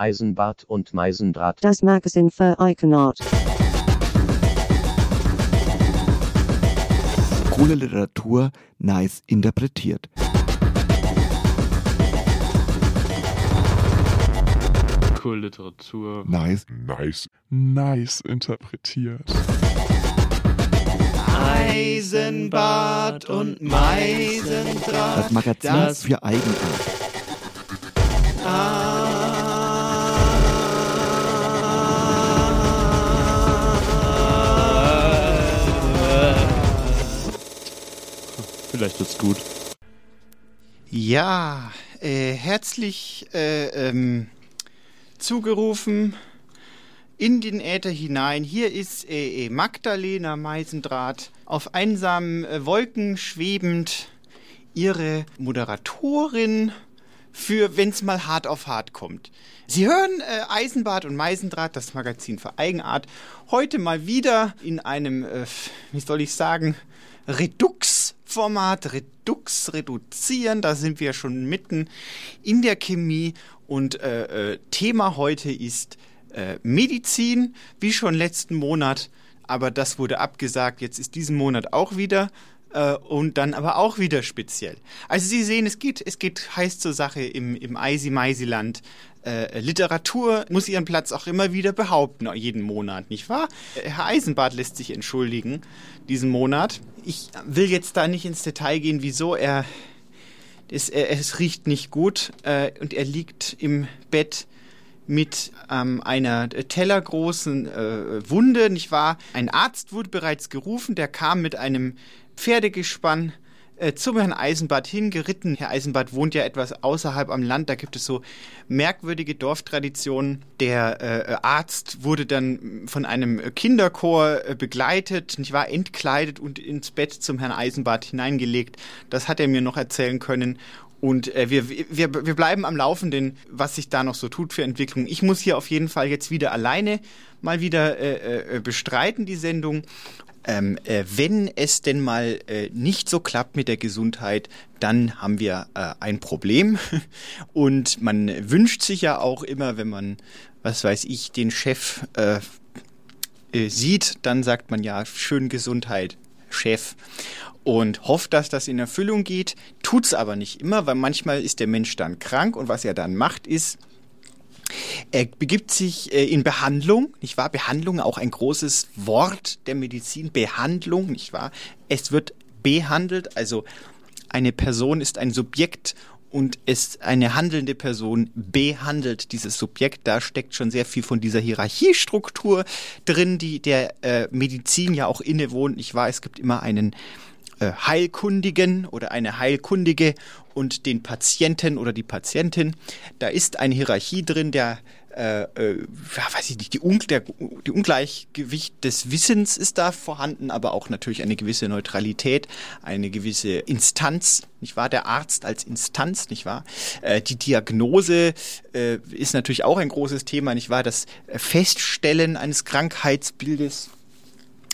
Eisenbart und Meisendraht. Das Magazin für Eigenart. Coole Literatur nice interpretiert. Cool Literatur. Nice. Nice. Nice interpretiert. Eisenbad und Meisendraht. Das Magazin Das- für Eigenart. Vielleicht wird's gut. Ja, äh, herzlich äh, ähm, zugerufen in den Äther hinein. Hier ist äh, äh, Magdalena Meisendraht auf einsamen äh, Wolken schwebend, ihre Moderatorin für wenn's mal hart auf hart kommt. Sie hören äh, Eisenbart und Meisendraht, das Magazin für Eigenart, heute mal wieder in einem, äh, wie soll ich sagen, Redux-Format, Redux, reduzieren, da sind wir schon mitten in der Chemie. Und äh, äh, Thema heute ist äh, Medizin, wie schon letzten Monat, aber das wurde abgesagt, jetzt ist diesen Monat auch wieder äh, und dann aber auch wieder speziell. Also Sie sehen, es geht, es geht heiß zur Sache im, im Eisi-Meisi-Land. Äh, Literatur muss ihren Platz auch immer wieder behaupten, jeden Monat, nicht wahr? Äh, Herr Eisenbart lässt sich entschuldigen diesen Monat. Ich will jetzt da nicht ins Detail gehen, wieso er es, er, es riecht nicht gut äh, und er liegt im Bett mit ähm, einer tellergroßen äh, Wunde, nicht wahr? Ein Arzt wurde bereits gerufen, der kam mit einem Pferdegespann äh, zum Herrn Eisenbart hingeritten. Herr Eisenbart wohnt ja etwas außerhalb am Land, da gibt es so merkwürdige Dorftraditionen. Der äh, Arzt wurde dann von einem Kinderchor äh, begleitet, nicht wahr, entkleidet und ins Bett zum Herrn Eisenbart hineingelegt. Das hat er mir noch erzählen können. Und äh, wir, wir, wir bleiben am Laufenden, was sich da noch so tut für Entwicklungen. Ich muss hier auf jeden Fall jetzt wieder alleine mal wieder äh, äh, bestreiten, die Sendung. Ähm, äh, wenn es denn mal äh, nicht so klappt mit der Gesundheit, dann haben wir äh, ein Problem. Und man wünscht sich ja auch immer, wenn man, was weiß ich, den Chef äh, äh, sieht, dann sagt man ja, schön Gesundheit, Chef. Und hofft, dass das in Erfüllung geht, tut's aber nicht immer, weil manchmal ist der Mensch dann krank und was er dann macht ist, er begibt sich äh, in Behandlung, nicht wahr? Behandlung, auch ein großes Wort der Medizin, Behandlung, nicht wahr? Es wird behandelt, also eine Person ist ein Subjekt und es eine handelnde Person behandelt dieses Subjekt. Da steckt schon sehr viel von dieser Hierarchiestruktur drin, die der äh, Medizin ja auch innewohnt, nicht wahr? Es gibt immer einen Heilkundigen oder eine Heilkundige und den Patienten oder die Patientin. Da ist eine Hierarchie drin, der äh, äh, weiß ich nicht, die, Un der, die Ungleichgewicht des Wissens ist da vorhanden, aber auch natürlich eine gewisse Neutralität, eine gewisse Instanz, nicht wahr? Der Arzt als Instanz, nicht wahr? Äh, die Diagnose äh, ist natürlich auch ein großes Thema, nicht wahr? Das Feststellen eines Krankheitsbildes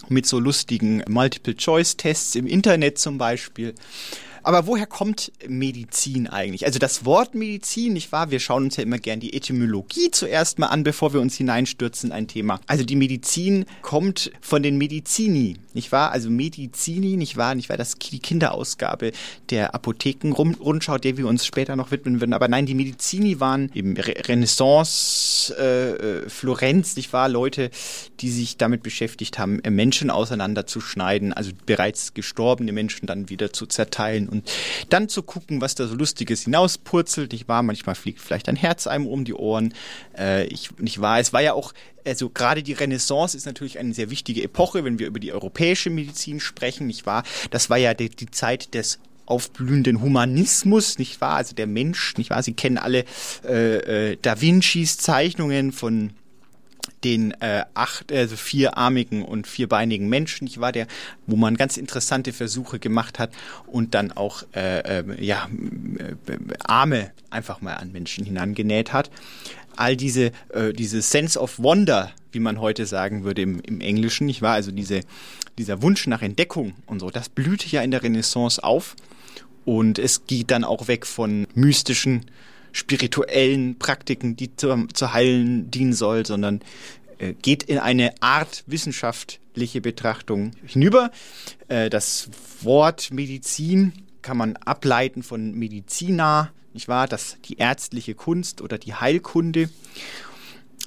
mit so lustigen Multiple-Choice-Tests im Internet zum Beispiel. Aber woher kommt Medizin eigentlich? Also das Wort Medizin, nicht wahr? Wir schauen uns ja immer gern die Etymologie zuerst mal an, bevor wir uns hineinstürzen in ein Thema. Also die Medizin kommt von den Medizini, nicht wahr? Also Medizini, nicht wahr? Nicht wahr? Das die Kinderausgabe der Apothekenrundschau, der wir uns später noch widmen würden. Aber nein, die Medizini waren eben Re Renaissance, äh, Florenz, nicht wahr? Leute, die sich damit beschäftigt haben, Menschen auseinanderzuschneiden, also bereits gestorbene Menschen dann wieder zu zerteilen und dann zu gucken, was da so Lustiges hinauspurzelt, nicht wahr? Manchmal fliegt vielleicht ein Herz einem um die Ohren, äh, ich, nicht wahr? Es war ja auch, also gerade die Renaissance ist natürlich eine sehr wichtige Epoche, wenn wir über die europäische Medizin sprechen, nicht wahr? Das war ja die, die Zeit des aufblühenden Humanismus, nicht wahr? Also der Mensch, nicht wahr? Sie kennen alle äh, äh, Da Vincis Zeichnungen von den äh, acht, also vierarmigen und vierbeinigen Menschen, ich war der, wo man ganz interessante Versuche gemacht hat und dann auch äh, äh, ja, äh, Arme einfach mal an Menschen hinangenäht hat. All diese, äh, diese Sense of Wonder, wie man heute sagen würde im, im Englischen, ich war also diese, dieser Wunsch nach Entdeckung und so, das blühte ja in der Renaissance auf. Und es geht dann auch weg von mystischen spirituellen Praktiken, die zum, zu heilen dienen soll, sondern äh, geht in eine Art wissenschaftliche Betrachtung hinüber. Äh, das Wort Medizin kann man ableiten von Medizina, nicht wahr? Das die ärztliche Kunst oder die Heilkunde.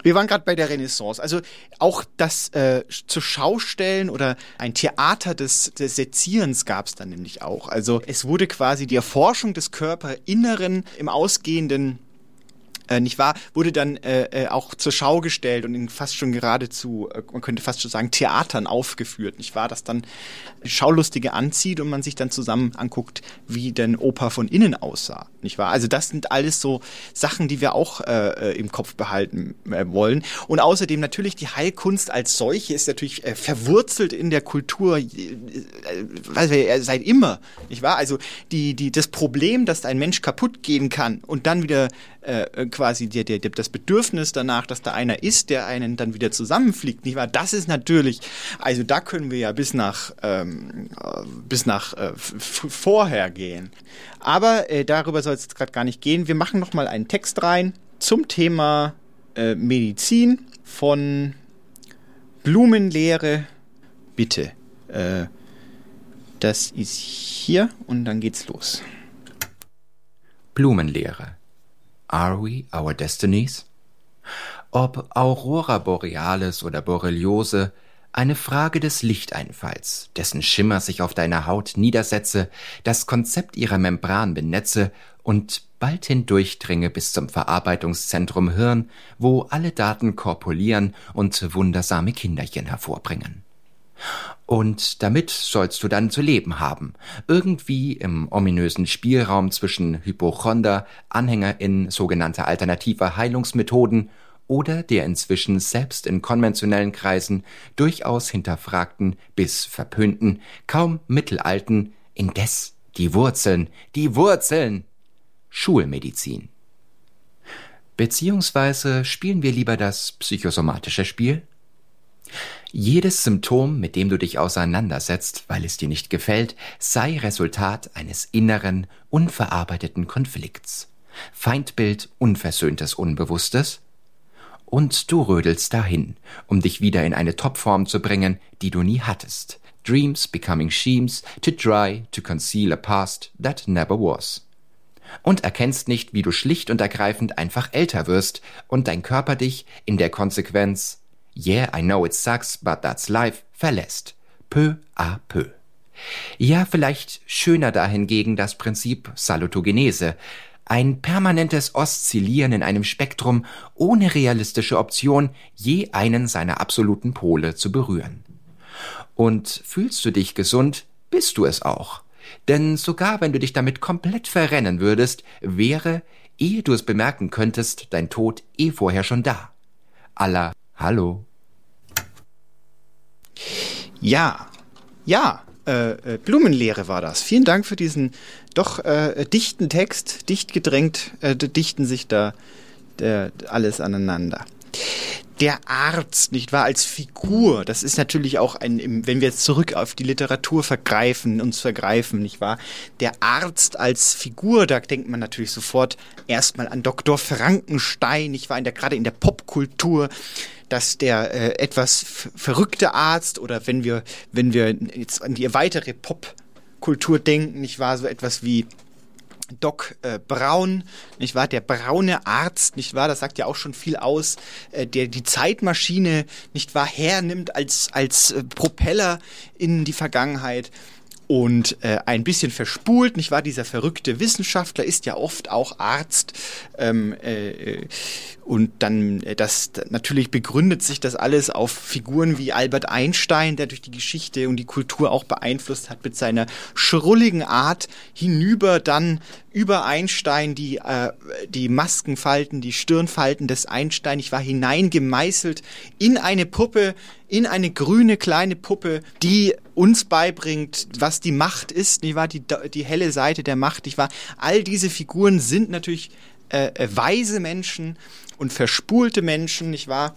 Wir waren gerade bei der Renaissance. Also auch das äh, zur Schaustellen oder ein Theater des, des Sezierens gab es dann nämlich auch. Also es wurde quasi die Erforschung des Körperinneren im Ausgehenden äh, nicht wahr, wurde dann äh, äh, auch zur Schau gestellt und in fast schon geradezu, äh, man könnte fast schon sagen, Theatern aufgeführt, nicht wahr, das dann Schaulustige anzieht und man sich dann zusammen anguckt, wie denn Oper von innen aussah, nicht wahr? Also das sind alles so Sachen, die wir auch äh, äh im Kopf behalten äh, wollen. Und außerdem natürlich die Heilkunst als solche ist natürlich äh, verwurzelt in der Kultur äh, äh, seit immer, nicht wahr? Also die, die, das Problem, dass ein Mensch kaputt gehen kann und dann wieder äh, quasi der, der, das Bedürfnis danach, dass da einer ist, der einen dann wieder zusammenfliegt, nicht wahr? Das ist natürlich, also da können wir ja bis nach ähm, äh, bis nach äh, vorher gehen. Aber äh, darüber soll es jetzt gerade gar nicht gehen. Wir machen noch mal einen Text rein zum Thema äh, Medizin von Blumenlehre. Bitte. Äh, das ist hier und dann geht's los. Blumenlehre. Are we our destinies? Ob Aurora Borealis oder Borreliose, eine Frage des Lichteinfalls, dessen Schimmer sich auf deiner Haut niedersetze, das Konzept ihrer Membran benetze und bald hindurchdringe bis zum Verarbeitungszentrum Hirn, wo alle Daten korpulieren und wundersame Kinderchen hervorbringen. Und damit sollst du dann zu leben haben. Irgendwie im ominösen Spielraum zwischen Hypochonder, Anhängerin sogenannter alternativer Heilungsmethoden oder der inzwischen selbst in konventionellen Kreisen durchaus hinterfragten bis verpönten, kaum mittelalten, indes die Wurzeln, die Wurzeln Schulmedizin. Beziehungsweise spielen wir lieber das psychosomatische Spiel? Jedes Symptom, mit dem du dich auseinandersetzt, weil es dir nicht gefällt, sei Resultat eines inneren, unverarbeiteten Konflikts. Feindbild unversöhntes Unbewusstes? Und du rödelst dahin, um dich wieder in eine Topform zu bringen, die du nie hattest. Dreams becoming sheams to try to conceal a past that never was. Und erkennst nicht, wie du schlicht und ergreifend einfach älter wirst und dein Körper dich in der Konsequenz Yeah, I know it sucks, but that's life verlässt. Peu à peu. Ja, vielleicht schöner dahingegen das Prinzip Salutogenese, ein permanentes Oszillieren in einem Spektrum ohne realistische Option, je einen seiner absoluten Pole zu berühren. Und fühlst du dich gesund, bist du es auch. Denn sogar wenn du dich damit komplett verrennen würdest, wäre, ehe du es bemerken könntest, dein Tod eh vorher schon da. Allah, hallo. Ja, ja, äh, äh, Blumenlehre war das. Vielen Dank für diesen doch äh, dichten Text. Dicht gedrängt äh, dichten sich da alles aneinander. Der Arzt, nicht wahr, als Figur, das ist natürlich auch ein, wenn wir jetzt zurück auf die Literatur vergreifen, uns vergreifen, nicht wahr? Der Arzt als Figur, da denkt man natürlich sofort erstmal an Dr. Frankenstein, nicht wahr, in der, gerade in der Popkultur, dass der äh, etwas verrückte Arzt oder wenn wir, wenn wir jetzt an die weitere Popkultur denken, nicht wahr, so etwas wie Doc äh, Braun, nicht wahr? Der braune Arzt, nicht wahr? Das sagt ja auch schon viel aus, äh, der die Zeitmaschine, nicht wahr, hernimmt als, als äh, Propeller in die Vergangenheit und äh, ein bisschen verspult, nicht wahr? Dieser verrückte Wissenschaftler ist ja oft auch Arzt ähm, äh, und dann äh, das natürlich begründet sich das alles auf Figuren wie Albert Einstein, der durch die Geschichte und die Kultur auch beeinflusst hat mit seiner schrulligen Art hinüber dann über Einstein die, äh, die Maskenfalten, die Stirnfalten des Einstein. Ich war hineingemeißelt in eine Puppe, in eine grüne kleine Puppe, die uns beibringt, was die Macht ist, nicht wahr? Die, die helle Seite der Macht, nicht wahr? All diese Figuren sind natürlich äh, äh weise Menschen und verspulte Menschen, nicht wahr?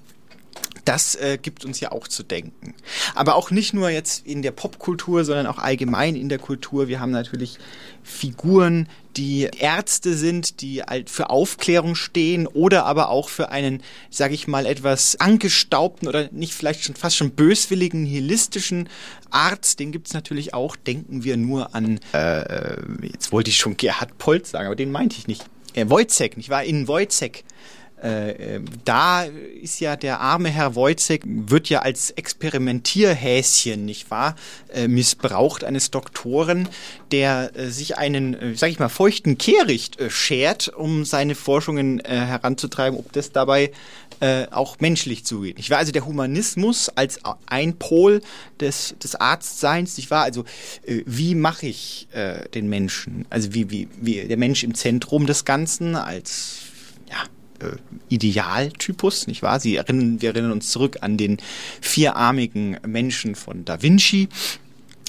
das äh, gibt uns ja auch zu denken. Aber auch nicht nur jetzt in der Popkultur, sondern auch allgemein in der Kultur. Wir haben natürlich Figuren, die Ärzte sind, die für Aufklärung stehen oder aber auch für einen, sage ich mal, etwas angestaubten oder nicht vielleicht schon fast schon böswilligen, nihilistischen Arzt. Den gibt's natürlich auch. Denken wir nur an, äh, jetzt wollte ich schon Gerhard Polt sagen, aber den meinte ich nicht. Äh, Wojcek, nicht wahr? In Wojcek äh, ähm, da ist ja der arme Herr Wojcek, wird ja als Experimentierhäschen, nicht wahr, äh, missbraucht eines Doktoren, der äh, sich einen, äh, sag ich mal, feuchten Kehricht äh, schert, um seine Forschungen äh, heranzutreiben, ob das dabei äh, auch menschlich zugeht. Ich war also der Humanismus als ein Pol des, des Arztseins, nicht wahr? Also äh, wie mache ich äh, den Menschen? Also wie, wie, wie der Mensch im Zentrum des Ganzen als ja, äh, Idealtypus, nicht wahr? Sie erinnern, wir erinnern uns zurück an den vierarmigen Menschen von Da Vinci,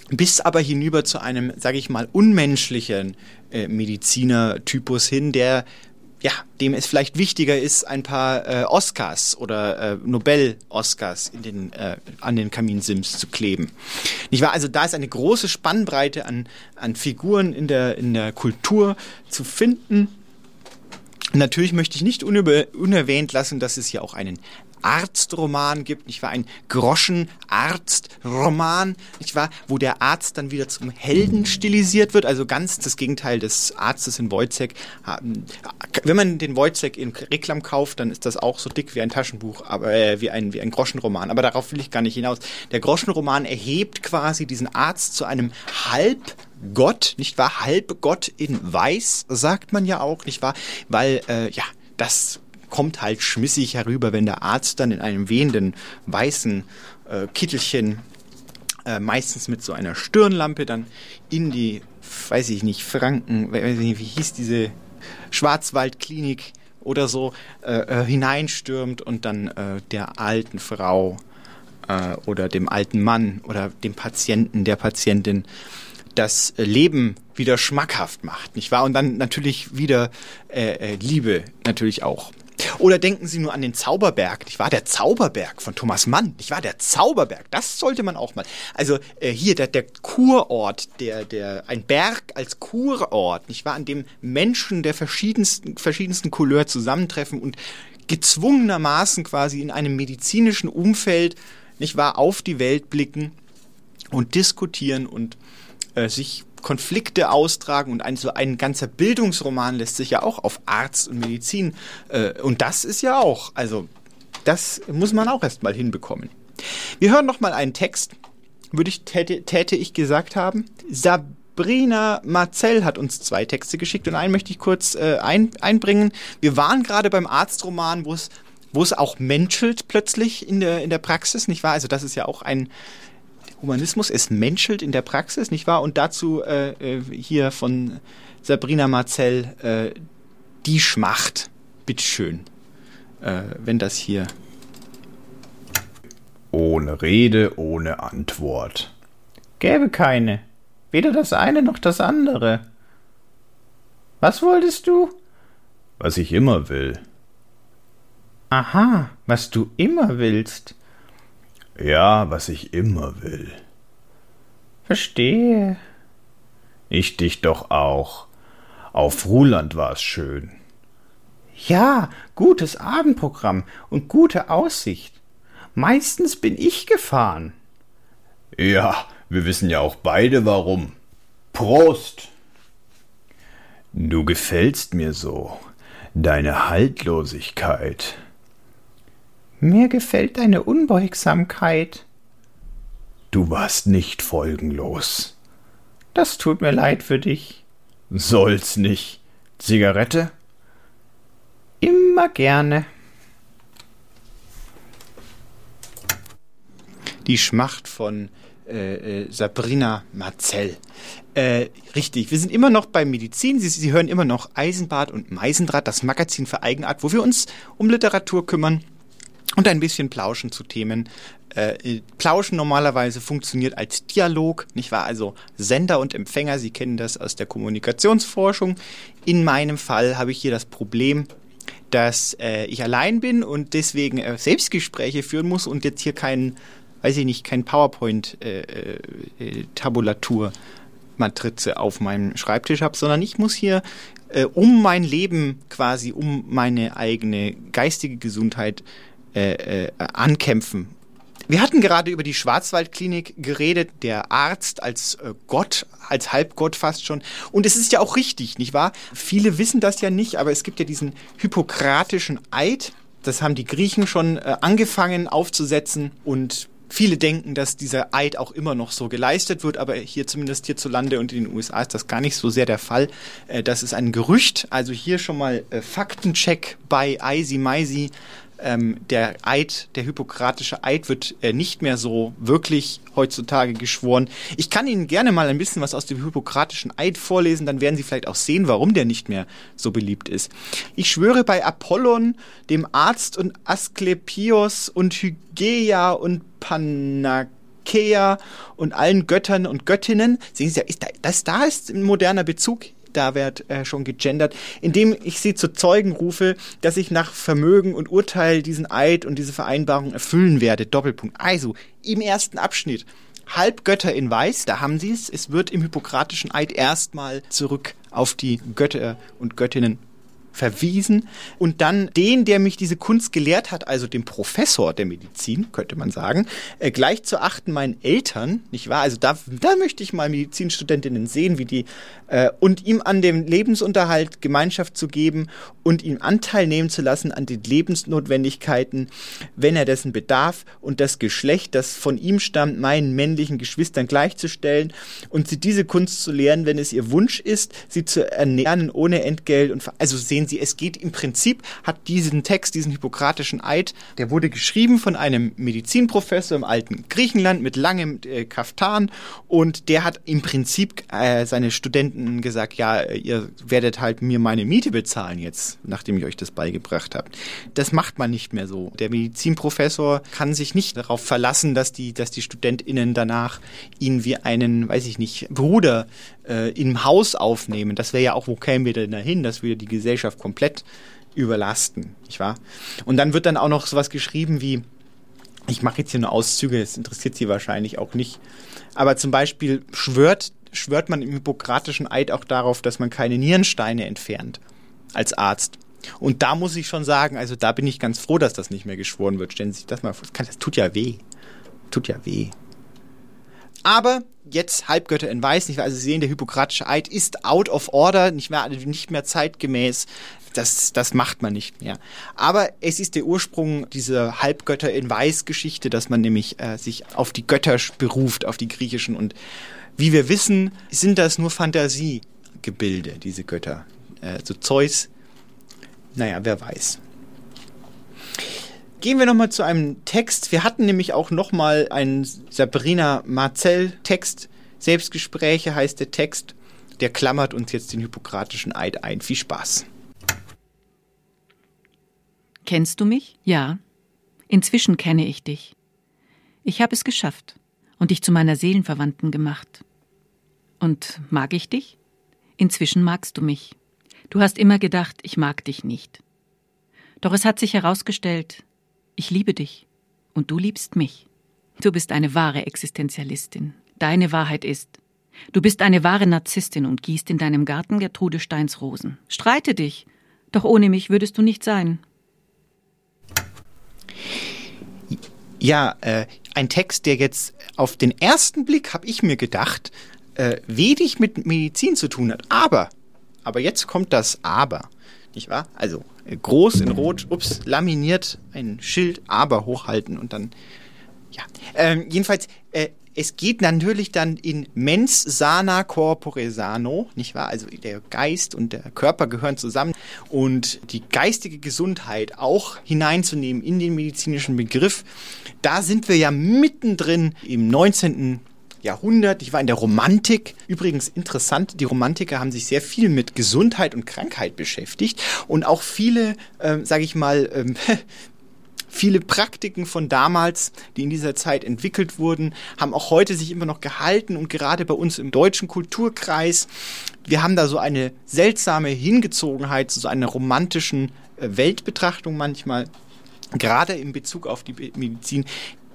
bis aber hinüber zu einem, sage ich mal, unmenschlichen äh, Medizinertypus hin, der ja, dem es vielleicht wichtiger ist, ein paar äh, Oscars oder äh, Nobel-Oscars äh, an den Kaminsims zu kleben. Nicht wahr? Also da ist eine große Spannbreite an, an Figuren in der, in der Kultur zu finden, Natürlich möchte ich nicht unerwähnt lassen, dass es hier auch einen Arztroman gibt, nicht wahr? Ein Groschenarztroman, nicht wahr? Wo der Arzt dann wieder zum Helden stilisiert wird, also ganz das Gegenteil des Arztes in Wojcek. Wenn man den Wojcek in Reklam kauft, dann ist das auch so dick wie ein Taschenbuch, aber äh, wie ein wie ein Groschenroman. Aber darauf will ich gar nicht hinaus. Der Groschenroman erhebt quasi diesen Arzt zu einem halb Gott, nicht wahr? Halbgott in Weiß, sagt man ja auch, nicht wahr? Weil, äh, ja, das kommt halt schmissig herüber, wenn der Arzt dann in einem wehenden weißen äh, Kittelchen, äh, meistens mit so einer Stirnlampe, dann in die, weiß ich nicht, Franken, weiß ich nicht, wie hieß diese Schwarzwaldklinik oder so, äh, äh hineinstürmt und dann äh, der alten Frau äh, oder dem alten Mann oder dem Patienten, der Patientin das Leben wieder schmackhaft macht, nicht wahr? Und dann natürlich wieder äh, Liebe natürlich auch. Oder denken Sie nur an den Zauberberg, nicht wahr? Der Zauberberg von Thomas Mann, nicht wahr? Der Zauberberg, das sollte man auch mal. Also äh, hier der, der Kurort, der, der, ein Berg als Kurort, nicht wahr? An dem Menschen der verschiedensten, verschiedensten Couleur zusammentreffen und gezwungenermaßen quasi in einem medizinischen Umfeld, nicht wahr, auf die Welt blicken und diskutieren und äh, sich Konflikte austragen und ein, so ein ganzer Bildungsroman lässt sich ja auch auf Arzt und Medizin äh, und das ist ja auch, also das muss man auch erstmal hinbekommen. Wir hören noch mal einen Text, würde ich täte, täte ich gesagt haben. Sabrina Marcel hat uns zwei Texte geschickt und einen möchte ich kurz äh, ein, einbringen. Wir waren gerade beim Arztroman, wo es wo es auch menschelt plötzlich in der in der Praxis, nicht wahr? Also das ist ja auch ein Humanismus, es menschelt in der Praxis, nicht wahr? Und dazu äh, äh, hier von Sabrina Marcel äh, die Schmacht. Bitteschön, äh, wenn das hier. Ohne Rede, ohne Antwort. Gäbe keine. Weder das eine noch das andere. Was wolltest du? Was ich immer will. Aha, was du immer willst. Ja, was ich immer will. Verstehe. Ich dich doch auch. Auf Ruhland war's schön. Ja, gutes Abendprogramm und gute Aussicht. Meistens bin ich gefahren. Ja, wir wissen ja auch beide warum. Prost! Du gefällst mir so. Deine Haltlosigkeit. Mir gefällt deine Unbeugsamkeit. Du warst nicht folgenlos. Das tut mir leid für dich. Soll's nicht. Zigarette? Immer gerne. Die Schmacht von äh, äh, Sabrina Marcel. Äh, richtig, wir sind immer noch bei Medizin. Sie, Sie hören immer noch Eisenbad und Meisendraht, das Magazin für Eigenart, wo wir uns um Literatur kümmern und ein bisschen plauschen zu Themen. Äh, plauschen normalerweise funktioniert als Dialog, nicht wahr? Also Sender und Empfänger, Sie kennen das aus der Kommunikationsforschung. In meinem Fall habe ich hier das Problem, dass äh, ich allein bin und deswegen äh, Selbstgespräche führen muss und jetzt hier kein, weiß ich nicht, kein PowerPoint-Tabulatur. Äh, äh, Matrize auf meinem Schreibtisch habe, sondern ich muss hier äh, um mein Leben quasi, um meine eigene geistige Gesundheit äh, äh, ankämpfen. Wir hatten gerade über die Schwarzwaldklinik geredet, der Arzt als äh, Gott, als Halbgott fast schon. Und es ist ja auch richtig, nicht wahr? Viele wissen das ja nicht, aber es gibt ja diesen hippokratischen Eid. Das haben die Griechen schon äh, angefangen aufzusetzen und Viele denken, dass dieser Eid auch immer noch so geleistet wird, aber hier zumindest hierzulande und in den USA ist das gar nicht so sehr der Fall. Das ist ein Gerücht. Also hier schon mal Faktencheck bei Eisi Meisi ähm, der Eid, der hippokratische Eid wird äh, nicht mehr so wirklich heutzutage geschworen. Ich kann Ihnen gerne mal ein bisschen was aus dem hippokratischen Eid vorlesen, dann werden Sie vielleicht auch sehen, warum der nicht mehr so beliebt ist. Ich schwöre bei Apollon, dem Arzt und Asklepios und Hygeia und Panakea und allen Göttern und Göttinnen. Sehen Sie, das da ist ein moderner Bezug da wird äh, schon gegendert, indem ich sie zu Zeugen rufe, dass ich nach Vermögen und Urteil diesen Eid und diese Vereinbarung erfüllen werde. Doppelpunkt. Also, im ersten Abschnitt. Halbgötter in Weiß, da haben sie es. Es wird im hippokratischen Eid erstmal zurück auf die Götter und Göttinnen verwiesen und dann den, der mich diese Kunst gelehrt hat, also dem Professor der Medizin, könnte man sagen, äh, gleich zu achten meinen Eltern, nicht wahr? Also da, da möchte ich mal Medizinstudentinnen sehen, wie die äh, und ihm an dem Lebensunterhalt Gemeinschaft zu geben und ihm Anteil nehmen zu lassen an den Lebensnotwendigkeiten, wenn er dessen bedarf und das Geschlecht, das von ihm stammt, meinen männlichen Geschwistern gleichzustellen und sie diese Kunst zu lehren, wenn es ihr Wunsch ist, sie zu ernähren ohne Entgelt und also sehen sehen Sie, es geht im Prinzip, hat diesen Text, diesen hippokratischen Eid, der wurde geschrieben von einem Medizinprofessor im alten Griechenland mit langem äh, Kaftan und der hat im Prinzip äh, seine Studenten gesagt, ja, ihr werdet halt mir meine Miete bezahlen jetzt, nachdem ich euch das beigebracht habe. Das macht man nicht mehr so. Der Medizinprofessor kann sich nicht darauf verlassen, dass die, dass die StudentInnen danach ihn wie einen, weiß ich nicht, Bruder äh, im Haus aufnehmen. Das wäre ja auch, wo kämen wir denn dahin, dass wir die Gesellschaft komplett überlasten, nicht wahr? Und dann wird dann auch noch sowas geschrieben wie, ich mache jetzt hier nur Auszüge, das interessiert Sie wahrscheinlich auch nicht, aber zum Beispiel schwört, schwört man im hippokratischen Eid auch darauf, dass man keine Nierensteine entfernt als Arzt. Und da muss ich schon sagen, also da bin ich ganz froh, dass das nicht mehr geschworen wird. Stellen Sie sich das mal vor. Das tut ja weh. Tut ja weh. Aber jetzt Halbgötter in Weiß, nicht wahr? Also Sie sehen, der hippokratische Eid ist out of order, nicht mehr, nicht mehr zeitgemäß. Das, das macht man nicht mehr. Aber es ist der Ursprung dieser Halbgötter in Weiß Geschichte, dass man nämlich äh, sich auf die Götter beruft, auf die griechischen. Und wie wir wissen, sind das nur Fantasiegebilde, diese Götter. Äh, so Zeus, naja, wer weiß. Gehen wir nochmal zu einem Text. Wir hatten nämlich auch nochmal einen Sabrina Marcel Text. Selbstgespräche heißt der Text. Der klammert uns jetzt den hippokratischen Eid ein. Viel Spaß. Kennst du mich? Ja. Inzwischen kenne ich dich. Ich habe es geschafft und dich zu meiner Seelenverwandten gemacht. Und mag ich dich? Inzwischen magst du mich. Du hast immer gedacht, ich mag dich nicht. Doch es hat sich herausgestellt, ich liebe dich und du liebst mich. Du bist eine wahre Existenzialistin. Deine Wahrheit ist, du bist eine wahre Narzisstin und gießt in deinem Garten Gertrude Steins Rosen. Streite dich, doch ohne mich würdest du nicht sein. Ja, äh, ein Text, der jetzt auf den ersten Blick, habe ich mir gedacht, äh, wenig mit Medizin zu tun hat. Aber, aber jetzt kommt das Aber, nicht wahr? Also groß in Rot, ups, laminiert, ein Schild, aber hochhalten und dann, ja. Ähm, jedenfalls, äh, es geht natürlich dann in mens sana corpore sano, nicht wahr? Also der Geist und der Körper gehören zusammen und die geistige Gesundheit auch hineinzunehmen in den medizinischen Begriff. Da sind wir ja mittendrin im 19. Jahrhundert, ich war in der Romantik. Übrigens interessant, die Romantiker haben sich sehr viel mit Gesundheit und Krankheit beschäftigt und auch viele, ähm, sage ich mal, ähm, viele Praktiken von damals, die in dieser Zeit entwickelt wurden, haben auch heute sich immer noch gehalten und gerade bei uns im deutschen Kulturkreis, wir haben da so eine seltsame Hingezogenheit zu so einer romantischen äh, Weltbetrachtung manchmal, gerade in Bezug auf die Medizin,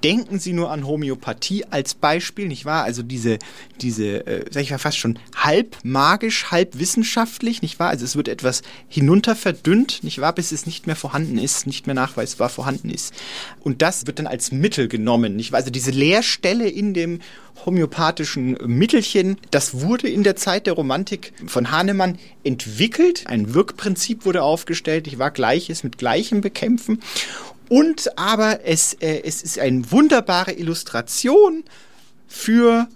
denken Sie nur an Homöopathie als Beispiel, nicht wahr? Also diese, diese, äh, sag ich mal fast schon halb magisch, halb wissenschaftlich, nicht wahr? Also es wird etwas hinunter verdünnt, nicht wahr? Bis es nicht mehr vorhanden ist, nicht mehr nachweisbar vorhanden ist. Und das wird dann als Mittel genommen, nicht wahr? Also diese Leerstelle in dem homöopathischen Mittelchen, das wurde in der Zeit der Romantik von Hahnemann entwickelt. Ein Wirkprinzip wurde aufgestellt, ich war Gleiches mit Gleichem bekämpfen. Und aber es, äh, es ist eine wunderbare Illustration für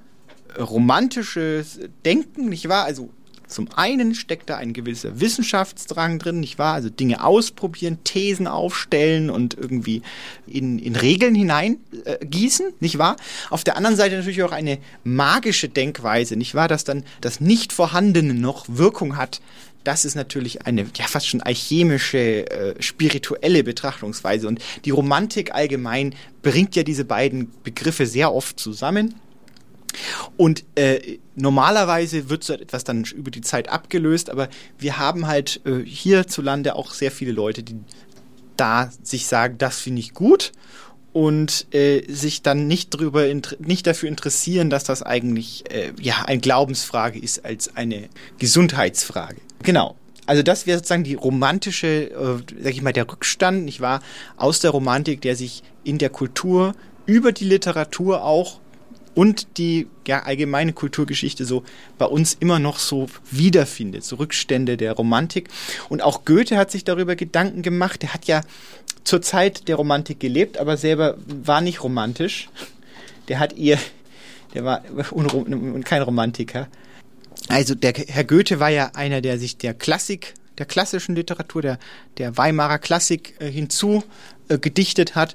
romantisches Denken, nicht wahr? Also zum einen steckt da ein gewisser Wissenschaftsdrang drin, nicht wahr? Also Dinge ausprobieren, Thesen aufstellen und irgendwie in, in Regeln hineingießen, äh, nicht wahr? Auf der anderen Seite natürlich auch eine magische Denkweise, nicht wahr? Dass dann das Nicht-Vorhandene noch Wirkung hat das ist natürlich eine ja fast schon alchemische, äh, spirituelle Betrachtungsweise. Und die Romantik allgemein bringt ja diese beiden Begriffe sehr oft zusammen. Und äh, normalerweise wird so etwas dann über die Zeit abgelöst, aber wir haben halt äh, hierzulande auch sehr viele Leute, die da sich sagen, das finde ich gut und äh, sich dann nicht drüber nicht dafür interessieren, dass das eigentlich äh, ja eine Glaubensfrage ist als eine Gesundheitsfrage. Genau. Also das wäre sozusagen die romantische, äh, sag ich mal, der Rückstand, nicht wahr, aus der Romantik, der sich in der Kultur über die Literatur auch und die ja, allgemeine Kulturgeschichte so bei uns immer noch so wiederfindet, so Rückstände der Romantik. Und auch Goethe hat sich darüber Gedanken gemacht. Er hat ja zur Zeit der Romantik gelebt, aber selber war nicht romantisch. Der hat ihr, der war kein Romantiker. Also der Herr Goethe war ja einer, der sich der Klassik, der klassischen Literatur, der, der Weimarer Klassik äh, hinzu äh, hat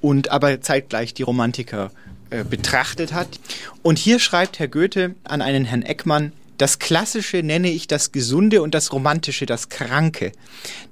und aber zeitgleich die Romantiker äh, betrachtet hat. Und hier schreibt Herr Goethe an einen Herrn Eckmann, das Klassische nenne ich das Gesunde und das Romantische das Kranke.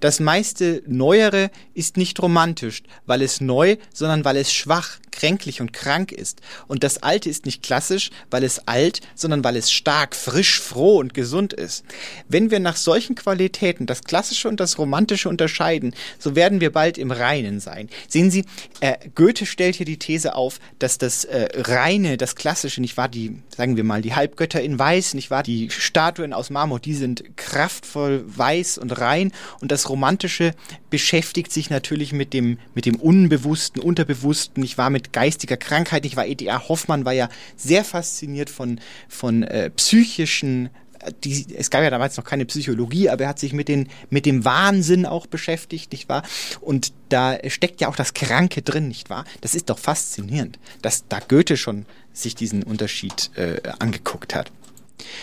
Das meiste Neuere ist nicht romantisch, weil es neu, sondern weil es schwach, kränklich und krank ist. Und das Alte ist nicht klassisch, weil es alt, sondern weil es stark, frisch, froh und gesund ist. Wenn wir nach solchen Qualitäten das Klassische und das Romantische unterscheiden, so werden wir bald im Reinen sein. Sehen Sie, äh, Goethe stellt hier die These auf, dass das äh, Reine, das Klassische, nicht wahr, die, sagen wir mal, die Halbgötter in Weiß, nicht wahr, die Statuen aus Marmor, die sind kraftvoll, weiß und rein und das Romantische beschäftigt sich natürlich mit dem, mit dem Unbewussten, Unterbewussten, nicht wahr, mit mit geistiger Krankheit. Ich war E.D.R. Hoffmann war ja sehr fasziniert von, von äh, psychischen äh, die, es gab ja damals noch keine Psychologie, aber er hat sich mit, den, mit dem Wahnsinn auch beschäftigt, nicht wahr? Und da steckt ja auch das Kranke drin, nicht wahr? Das ist doch faszinierend, dass da Goethe schon sich diesen Unterschied äh, angeguckt hat.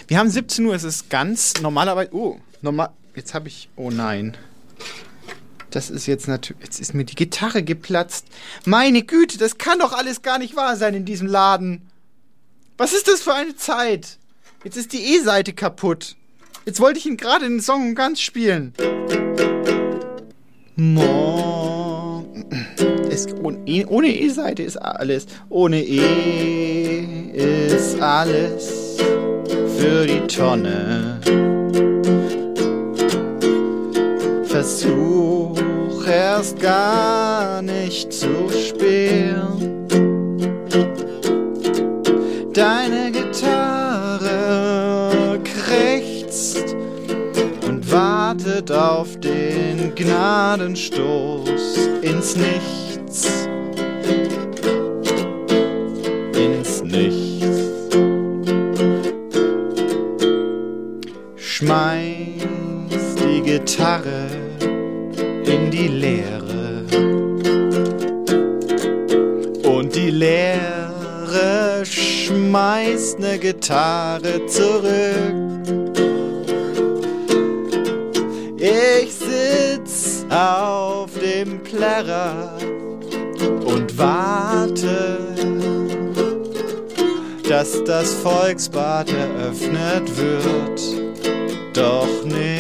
Wir haben 17 Uhr, es ist ganz normalerweise. Oh, normal. Jetzt habe ich. Oh nein. Das ist jetzt natürlich. Jetzt ist mir die Gitarre geplatzt. Meine Güte, das kann doch alles gar nicht wahr sein in diesem Laden. Was ist das für eine Zeit? Jetzt ist die E-Seite kaputt. Jetzt wollte ich ihn gerade den Song ganz spielen. Es, ohne E-Seite ist alles. Ohne E ist alles für die Tonne. Versuch erst gar nicht zu spielen. Deine Gitarre krächzt und wartet auf den Gnadenstoß ins Nichts. Ins Nichts. Schmeiß die Gitarre Gitarre zurück. Ich sitz auf dem Plärrer und warte, dass das Volksbad eröffnet wird. Doch nichts.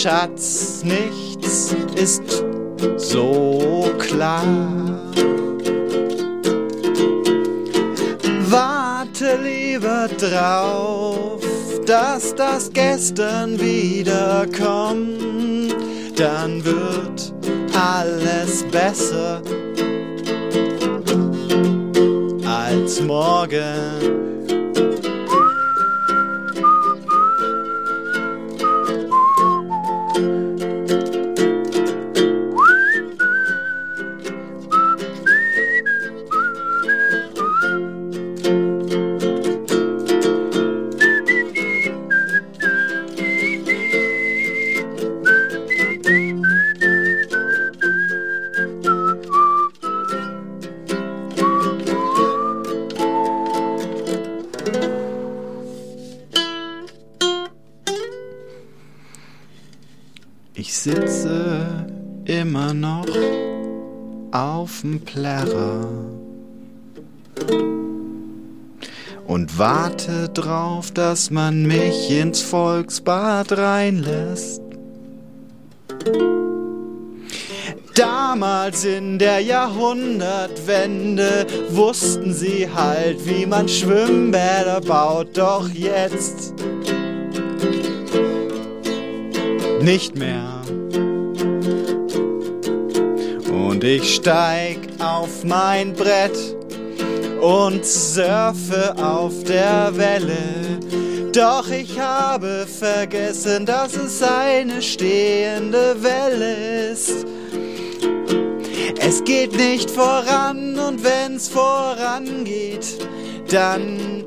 Schatz, nichts ist so klar. Warte lieber drauf, dass das gestern wiederkommt, dann wird alles besser als morgen. Drauf, dass man mich ins Volksbad reinlässt. Damals in der Jahrhundertwende wussten sie halt, wie man Schwimmbäder baut, doch jetzt nicht mehr. Und ich steig auf mein Brett und surfe auf der Welle. Doch ich habe vergessen, dass es eine stehende Welle ist. Es geht nicht voran und wenn's vorangeht, dann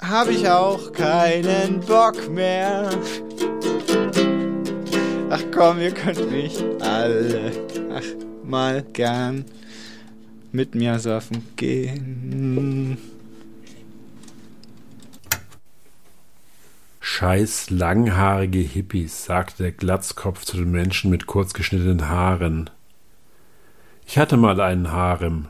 hab ich auch keinen Bock mehr. Ach komm, ihr könnt mich alle, ach, mal gern mit mir surfen gehen. Scheiß langhaarige Hippies, sagte der Glatzkopf zu den Menschen mit kurz geschnittenen Haaren. Ich hatte mal einen Harem.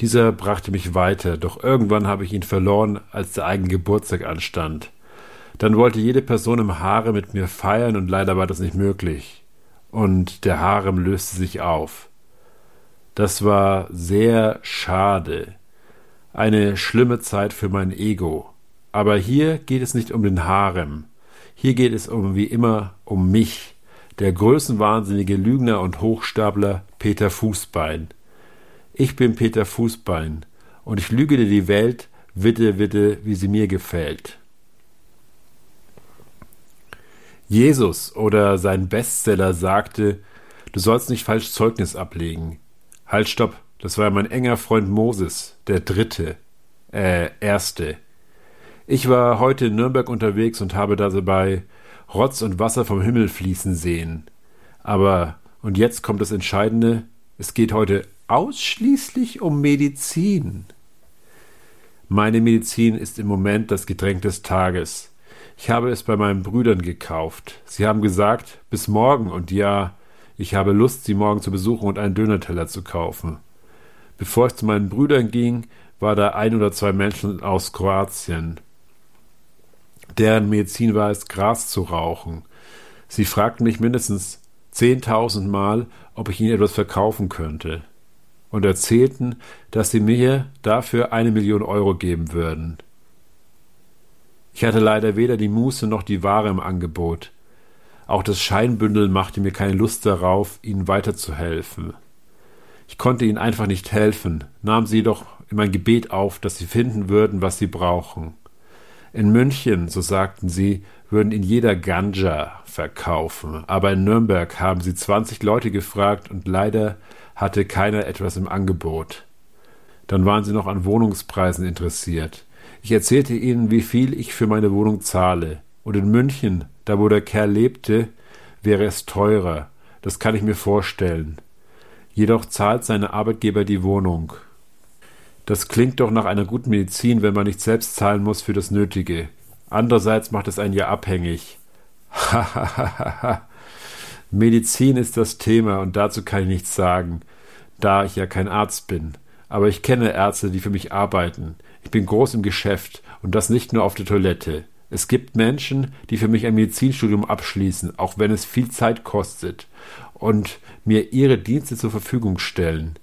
Dieser brachte mich weiter, doch irgendwann habe ich ihn verloren, als der eigene Geburtstag anstand. Dann wollte jede Person im Harem mit mir feiern und leider war das nicht möglich. Und der Harem löste sich auf. Das war sehr schade. Eine schlimme Zeit für mein Ego. Aber hier geht es nicht um den Harem. Hier geht es um wie immer um mich, der größenwahnsinnige Lügner und Hochstapler Peter Fußbein. Ich bin Peter Fußbein und ich lüge dir die Welt, witte, witte, wie sie mir gefällt. Jesus oder sein Bestseller sagte, du sollst nicht falsch Zeugnis ablegen. Halt, stopp, das war mein enger Freund Moses, der Dritte, äh, Erste. Ich war heute in Nürnberg unterwegs und habe dabei Rotz und Wasser vom Himmel fließen sehen. Aber, und jetzt kommt das Entscheidende, es geht heute ausschließlich um Medizin. Meine Medizin ist im Moment das Getränk des Tages. Ich habe es bei meinen Brüdern gekauft. Sie haben gesagt, bis morgen und ja, ich habe Lust, sie morgen zu besuchen und einen Dönerteller zu kaufen. Bevor ich zu meinen Brüdern ging, war da ein oder zwei Menschen aus Kroatien. Deren Medizin war es, Gras zu rauchen. Sie fragten mich mindestens zehntausend Mal, ob ich ihnen etwas verkaufen könnte, und erzählten, dass sie mir dafür eine Million Euro geben würden. Ich hatte leider weder die Muße noch die Ware im Angebot. Auch das Scheinbündel machte mir keine Lust darauf, ihnen weiterzuhelfen. Ich konnte ihnen einfach nicht helfen, nahm sie jedoch in mein Gebet auf, dass sie finden würden, was sie brauchen. In München, so sagten sie, würden in jeder Ganja verkaufen, aber in Nürnberg haben sie zwanzig Leute gefragt und leider hatte keiner etwas im Angebot. Dann waren sie noch an Wohnungspreisen interessiert. Ich erzählte ihnen, wie viel ich für meine Wohnung zahle. Und in München, da wo der Kerl lebte, wäre es teurer. Das kann ich mir vorstellen. Jedoch zahlt seine Arbeitgeber die Wohnung. Das klingt doch nach einer guten Medizin, wenn man nicht selbst zahlen muss für das Nötige. Andererseits macht es einen ja abhängig. Medizin ist das Thema und dazu kann ich nichts sagen, da ich ja kein Arzt bin. Aber ich kenne Ärzte, die für mich arbeiten. Ich bin groß im Geschäft und das nicht nur auf der Toilette. Es gibt Menschen, die für mich ein Medizinstudium abschließen, auch wenn es viel Zeit kostet, und mir ihre Dienste zur Verfügung stellen.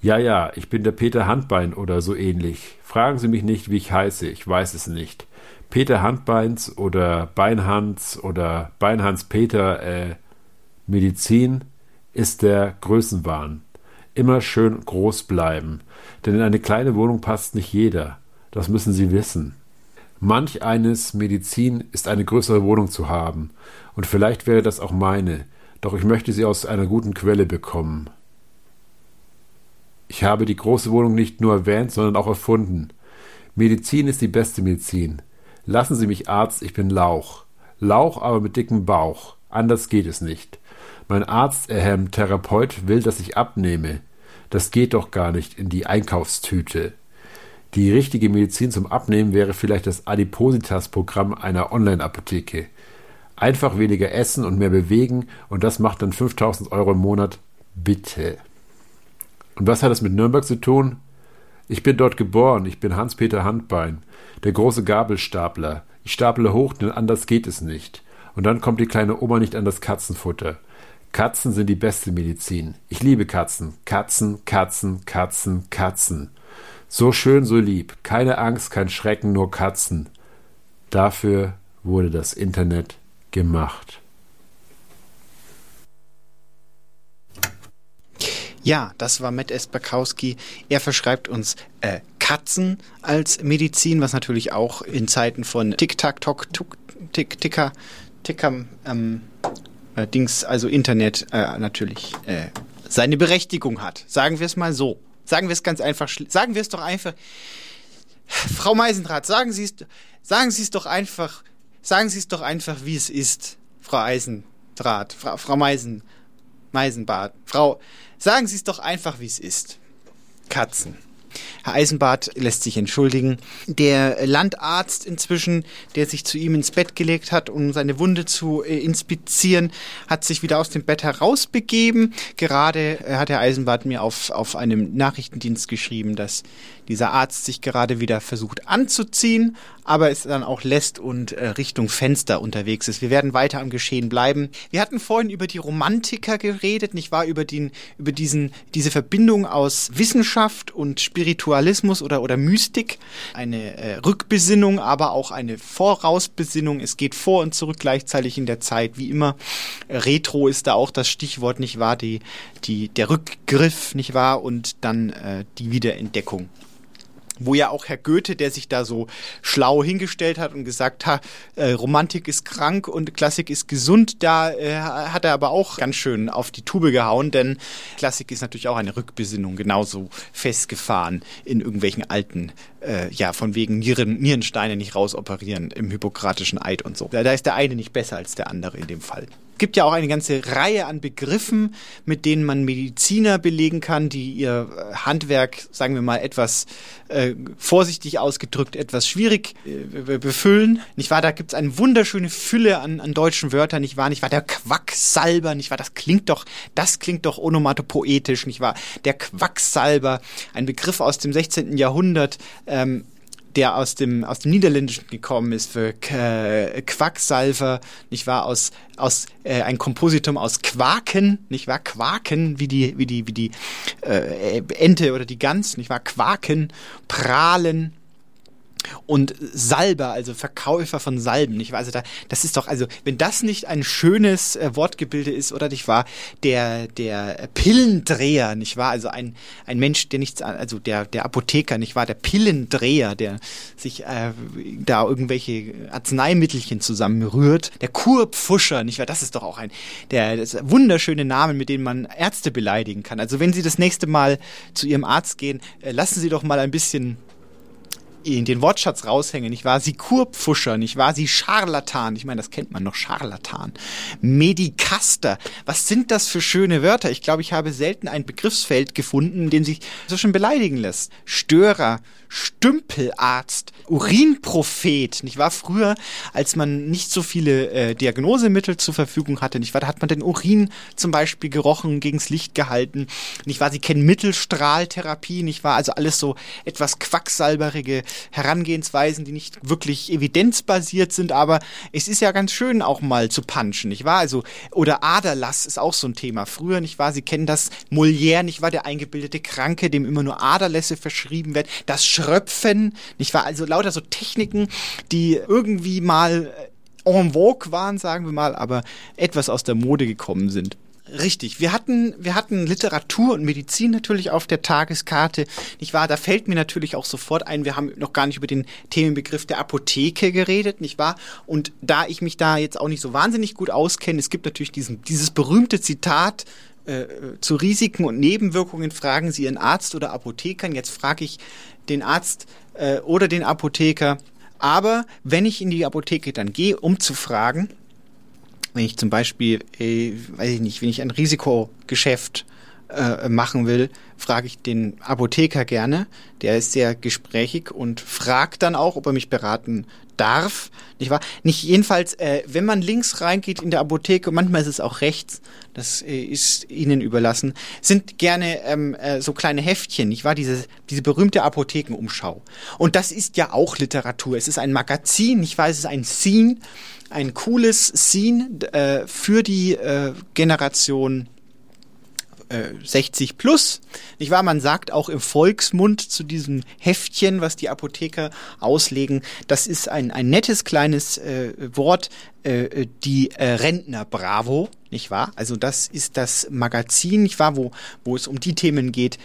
Ja, ja, ich bin der Peter Handbein oder so ähnlich. Fragen Sie mich nicht, wie ich heiße, ich weiß es nicht. Peter Handbeins oder Beinhans oder Beinhans Peter, äh, Medizin ist der Größenwahn. Immer schön groß bleiben, denn in eine kleine Wohnung passt nicht jeder. Das müssen Sie wissen. Manch eines Medizin ist eine größere Wohnung zu haben, und vielleicht wäre das auch meine, doch ich möchte sie aus einer guten Quelle bekommen. Ich habe die große Wohnung nicht nur erwähnt, sondern auch erfunden. Medizin ist die beste Medizin. Lassen Sie mich Arzt, ich bin Lauch. Lauch, aber mit dickem Bauch. Anders geht es nicht. Mein Arzt, äh, Herr Therapeut, will, dass ich abnehme. Das geht doch gar nicht in die Einkaufstüte. Die richtige Medizin zum Abnehmen wäre vielleicht das Adipositas-Programm einer Online-Apotheke. Einfach weniger essen und mehr bewegen und das macht dann 5000 Euro im Monat. Bitte. Und was hat das mit Nürnberg zu tun? Ich bin dort geboren, ich bin Hans-Peter Handbein, der große Gabelstapler. Ich staple hoch, denn anders geht es nicht. Und dann kommt die kleine Oma nicht an das Katzenfutter. Katzen sind die beste Medizin. Ich liebe Katzen. Katzen, Katzen, Katzen, Katzen. So schön, so lieb. Keine Angst, kein Schrecken, nur Katzen. Dafür wurde das Internet gemacht. Ja, das war Matt Esperkowski. Er verschreibt uns äh, Katzen als Medizin, was natürlich auch in Zeiten von Tick-Tack-Tock, Tick, Ticker, Ticker, ähm, äh, Dings, also Internet äh, natürlich äh, seine Berechtigung hat. Sagen wir es mal so. Sagen wir es ganz einfach. Sagen wir es doch einfach. Frau Meisendraht, sagen Sie es, sagen Sie es doch einfach, sagen Sie es doch einfach, wie es ist, Frau Eisendraht, Frau, Frau Meisen, Meisenbart, Frau, sagen Sie es doch einfach, wie es ist. Katzen. Herr Eisenbart lässt sich entschuldigen. Der Landarzt inzwischen, der sich zu ihm ins Bett gelegt hat, um seine Wunde zu äh, inspizieren, hat sich wieder aus dem Bett herausbegeben. Gerade äh, hat Herr Eisenbart mir auf, auf einem Nachrichtendienst geschrieben, dass dieser Arzt sich gerade wieder versucht anzuziehen, aber es dann auch lässt und äh, Richtung Fenster unterwegs ist. Wir werden weiter am Geschehen bleiben. Wir hatten vorhin über die Romantiker geredet, nicht wahr? Über, den, über diesen, diese Verbindung aus Wissenschaft und Spiritualismus oder, oder Mystik. Eine äh, Rückbesinnung, aber auch eine Vorausbesinnung. Es geht vor und zurück gleichzeitig in der Zeit, wie immer. Retro ist da auch das Stichwort, nicht wahr? Die, die, der Rückgriff, nicht wahr? Und dann äh, die Wiederentdeckung wo ja auch Herr Goethe, der sich da so schlau hingestellt hat und gesagt hat, äh, Romantik ist krank und Klassik ist gesund, da äh, hat er aber auch ganz schön auf die Tube gehauen, denn Klassik ist natürlich auch eine Rückbesinnung, genauso festgefahren in irgendwelchen alten, äh, ja, von wegen Nieren, Nierensteine nicht rausoperieren im hippokratischen Eid und so. Da, da ist der eine nicht besser als der andere in dem Fall gibt ja auch eine ganze Reihe an Begriffen, mit denen man Mediziner belegen kann, die ihr äh, Handwerk, sagen wir mal, etwas äh, vorsichtig ausgedrückt, etwas schwierig äh, befüllen. Nicht wahr? Da gibt's eine wunderschöne Fülle an, an deutschen Wörtern, nicht wahr? Nicht wahr? Der Quacksalber, nicht wahr? Das klingt doch, das klingt doch onomatopoetisch, nicht wahr? Der Quacksalber, ein Begriff aus dem 16. Jahrhundert, ähm, der aus dem, aus dem Niederländischen gekommen ist für K Quacksalver, nicht wahr, aus, aus äh, ein Kompositum aus Quaken, nicht wahr, Quaken, wie die, wie die, wie die äh, Ente oder die Gans, nicht wahr, Quaken, Prahlen, und Salber, also Verkäufer von Salben, nicht wahr? Also da, das ist doch, also wenn das nicht ein schönes äh, Wortgebilde ist, oder nicht wahr? Der, der Pillendreher, nicht wahr? Also ein, ein Mensch, der nichts, also der, der Apotheker, nicht wahr? Der Pillendreher, der sich äh, da irgendwelche Arzneimittelchen zusammenrührt. Der Kurpfuscher, nicht wahr? Das ist doch auch ein, der, das wunderschöne Namen, mit denen man Ärzte beleidigen kann. Also wenn Sie das nächste Mal zu Ihrem Arzt gehen, äh, lassen Sie doch mal ein bisschen den Wortschatz raushängen. Ich war sie Kurpfuscher, ich war sie Scharlatan. Ich meine, das kennt man noch, Scharlatan. Medikaster. Was sind das für schöne Wörter? Ich glaube, ich habe selten ein Begriffsfeld gefunden, den sich so schon beleidigen lässt. Störer, Stümpelarzt, Urinprophet. Nicht wahr? Früher, als man nicht so viele äh, Diagnosemittel zur Verfügung hatte, nicht wahr? Da hat man den Urin zum Beispiel gerochen, gegens Licht gehalten. Nicht wahr? Sie kennen Mittelstrahltherapie, nicht wahr? Also alles so etwas quacksalberige Herangehensweisen, die nicht wirklich evidenzbasiert sind, aber es ist ja ganz schön auch mal zu punchen, nicht wahr? Also, oder Aderlass ist auch so ein Thema. Früher, nicht wahr? Sie kennen das Molière, nicht wahr? Der eingebildete Kranke, dem immer nur Aderlässe verschrieben werden. Das Schröpfen, nicht wahr? Also lauter so Techniken, die irgendwie mal en vogue waren, sagen wir mal, aber etwas aus der Mode gekommen sind. Richtig. Wir hatten, wir hatten Literatur und Medizin natürlich auf der Tageskarte. Nicht wahr? Da fällt mir natürlich auch sofort ein, wir haben noch gar nicht über den Themenbegriff der Apotheke geredet, nicht wahr? Und da ich mich da jetzt auch nicht so wahnsinnig gut auskenne, es gibt natürlich diesen, dieses berühmte Zitat, äh, zu Risiken und Nebenwirkungen fragen Sie Ihren Arzt oder Apothekern. Jetzt frage ich den Arzt äh, oder den Apotheker. Aber wenn ich in die Apotheke dann gehe, um zu fragen, wenn ich zum Beispiel, äh, weiß ich nicht, wenn ich ein Risikogeschäft äh, machen will, frage ich den Apotheker gerne. Der ist sehr gesprächig und fragt dann auch, ob er mich beraten darf, nicht wahr? Nicht jedenfalls, äh, wenn man links reingeht in der Apotheke, manchmal ist es auch rechts, das äh, ist Ihnen überlassen, sind gerne ähm, äh, so kleine Heftchen, nicht wahr? Diese, diese berühmte Apothekenumschau. Und das ist ja auch Literatur. Es ist ein Magazin, nicht wahr? Es ist ein Scene, ein cooles Scene äh, für die äh, Generation 60 äh, plus. Nicht wahr? Man sagt auch im Volksmund zu diesem Heftchen, was die Apotheker auslegen, das ist ein, ein nettes kleines äh, Wort, äh, die äh, Rentner Bravo, nicht wahr? Also das ist das Magazin, nicht wahr, wo, wo es um die Themen geht,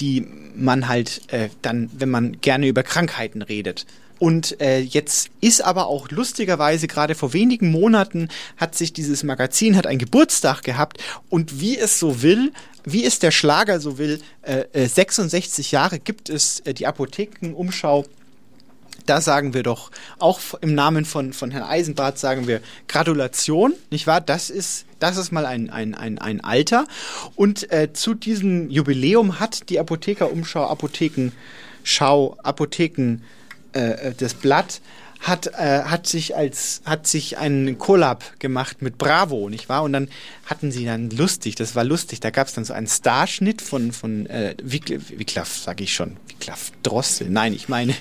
die man halt äh, dann, wenn man gerne über Krankheiten redet, und äh, jetzt ist aber auch lustigerweise gerade vor wenigen Monaten hat sich dieses Magazin hat ein Geburtstag gehabt und wie es so will, wie es der Schlager so will, äh, 66 äh, Jahre gibt es äh, die Apothekenumschau. Da sagen wir doch auch im Namen von, von Herrn Eisenbart sagen wir Gratulation, nicht wahr? Das ist, das ist mal ein, ein, ein, ein Alter. Und äh, zu diesem Jubiläum hat die Apothekerumschau, Apothekenschau, Apotheken äh, das Blatt hat, äh, hat sich als hat sich einen Collab gemacht mit Bravo, nicht wahr? Und dann hatten sie dann lustig, das war lustig, da gab es dann so einen Starschnitt von von äh, Wiklaf, sage ich schon, Wiklaf Drossel. Nein, ich meine,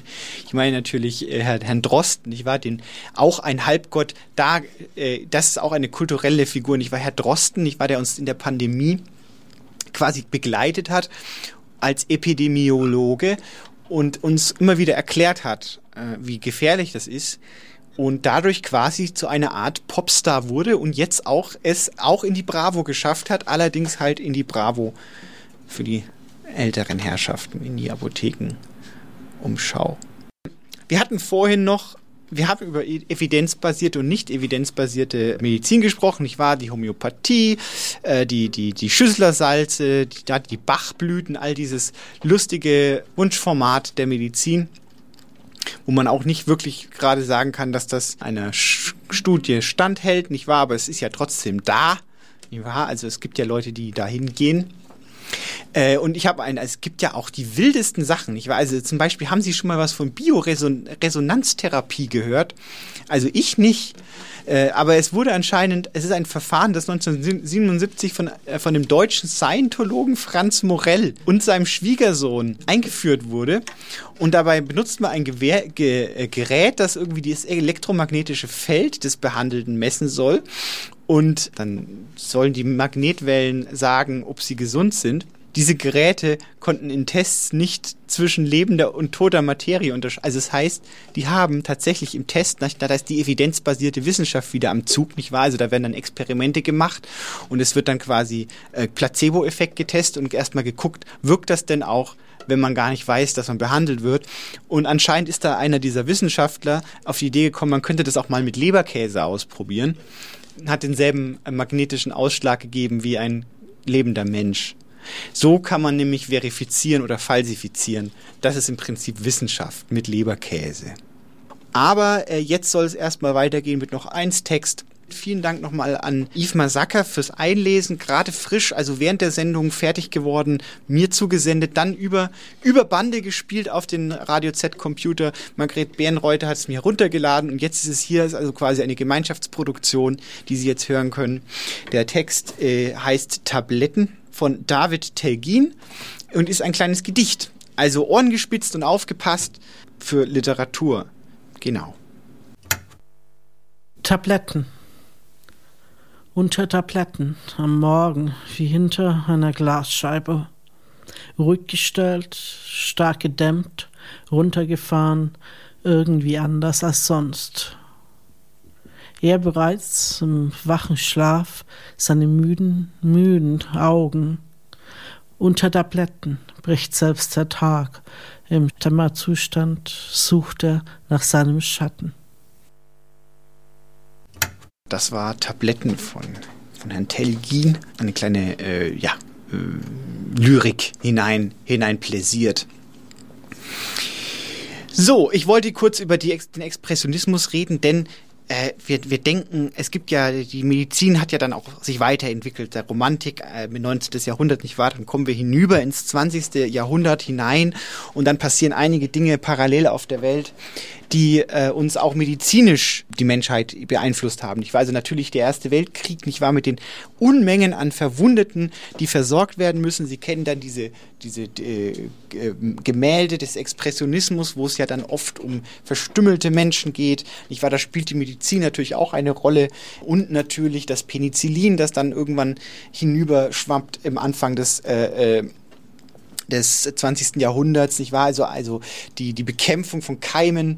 ich meine natürlich äh, Herrn Drosten, nicht wahr? Den auch ein Halbgott da, äh, das ist auch eine kulturelle Figur, nicht wahr? Herr Drosten, nicht wahr, der uns in der Pandemie quasi begleitet hat als Epidemiologe und uns immer wieder erklärt hat, äh, wie gefährlich das ist und dadurch quasi zu einer Art Popstar wurde und jetzt auch es auch in die Bravo geschafft hat, allerdings halt in die Bravo für die älteren Herrschaften, in die Apothekenumschau. Wir hatten vorhin noch wir haben über e- evidenzbasierte und nicht evidenzbasierte Medizin gesprochen, nicht wahr? Die Homöopathie, äh, die, die, die Schüsslersalze, die, die Bachblüten, all dieses lustige Wunschformat der Medizin, wo man auch nicht wirklich gerade sagen kann, dass das einer Studie standhält, nicht wahr? Aber es ist ja trotzdem da, nicht wahr? Also es gibt ja Leute, die dahin gehen äh, und ich habe ein, es gibt ja auch die wildesten Sachen. Ich weiß, also zum Beispiel haben Sie schon mal was von Bioresonanztherapie gehört? Also ich nicht. Äh, aber es wurde anscheinend, es ist ein Verfahren, das 1977 von, äh, von dem deutschen Scientologen Franz Morell und seinem Schwiegersohn eingeführt wurde. Und dabei benutzt man ein Gewehr, Ge, Gerät, das irgendwie das elektromagnetische Feld des Behandelten messen soll. Und dann sollen die Magnetwellen sagen, ob sie gesund sind. Diese Geräte konnten in Tests nicht zwischen lebender und toter Materie unterscheiden. Also es das heißt, die haben tatsächlich im Test, da ist die evidenzbasierte Wissenschaft wieder am Zug, nicht wahr? Also da werden dann Experimente gemacht und es wird dann quasi äh, Placebo-Effekt getestet und erstmal geguckt, wirkt das denn auch wenn man gar nicht weiß, dass man behandelt wird. Und anscheinend ist da einer dieser Wissenschaftler auf die Idee gekommen, man könnte das auch mal mit Leberkäse ausprobieren. Hat denselben magnetischen Ausschlag gegeben wie ein lebender Mensch. So kann man nämlich verifizieren oder falsifizieren. Das ist im Prinzip Wissenschaft mit Leberkäse. Aber äh, jetzt soll es erstmal weitergehen mit noch eins Text. Vielen Dank nochmal an Yves Massaker fürs Einlesen, gerade frisch, also während der Sendung fertig geworden, mir zugesendet, dann über, über Bande gespielt auf den Radio Z-Computer. Margret Bärenreuter hat es mir runtergeladen und jetzt ist es hier, ist also quasi eine Gemeinschaftsproduktion, die Sie jetzt hören können. Der Text äh, heißt Tabletten von David Telgin und ist ein kleines Gedicht. Also Ohren gespitzt und aufgepasst für Literatur. Genau. Tabletten unter Tabletten am Morgen wie hinter einer Glasscheibe. Ruhig gestellt, stark gedämmt, runtergefahren, irgendwie anders als sonst. Er bereits im wachen Schlaf seine müden, müden Augen. Unter Tabletten bricht selbst der Tag, im Dämmerzustand sucht er nach seinem Schatten. Das war Tabletten von, von Herrn Telgin. Eine kleine, äh, ja, äh, Lyrik hinein, hinein pläsiert. So, ich wollte kurz über die, den Expressionismus reden, denn äh, wir, wir denken, es gibt ja, die Medizin hat ja dann auch sich weiterentwickelt, der Romantik äh, im 19. Jahrhundert nicht wahr, dann kommen wir hinüber ins 20. Jahrhundert hinein und dann passieren einige Dinge parallel auf der Welt, die äh, uns auch medizinisch die Menschheit beeinflusst haben. Ich weiß also natürlich der Erste Weltkrieg, nicht wahr, mit den Unmengen an Verwundeten, die versorgt werden müssen. Sie kennen dann diese, diese äh, Gemälde des Expressionismus, wo es ja dann oft um verstümmelte Menschen geht. Nicht wahr, da spielt die Medizin natürlich auch eine Rolle und natürlich das Penicillin, das dann irgendwann hinüberschwappt im Anfang des äh, äh, des 20. Jahrhunderts, nicht wahr? Also, also die, die Bekämpfung von Keimen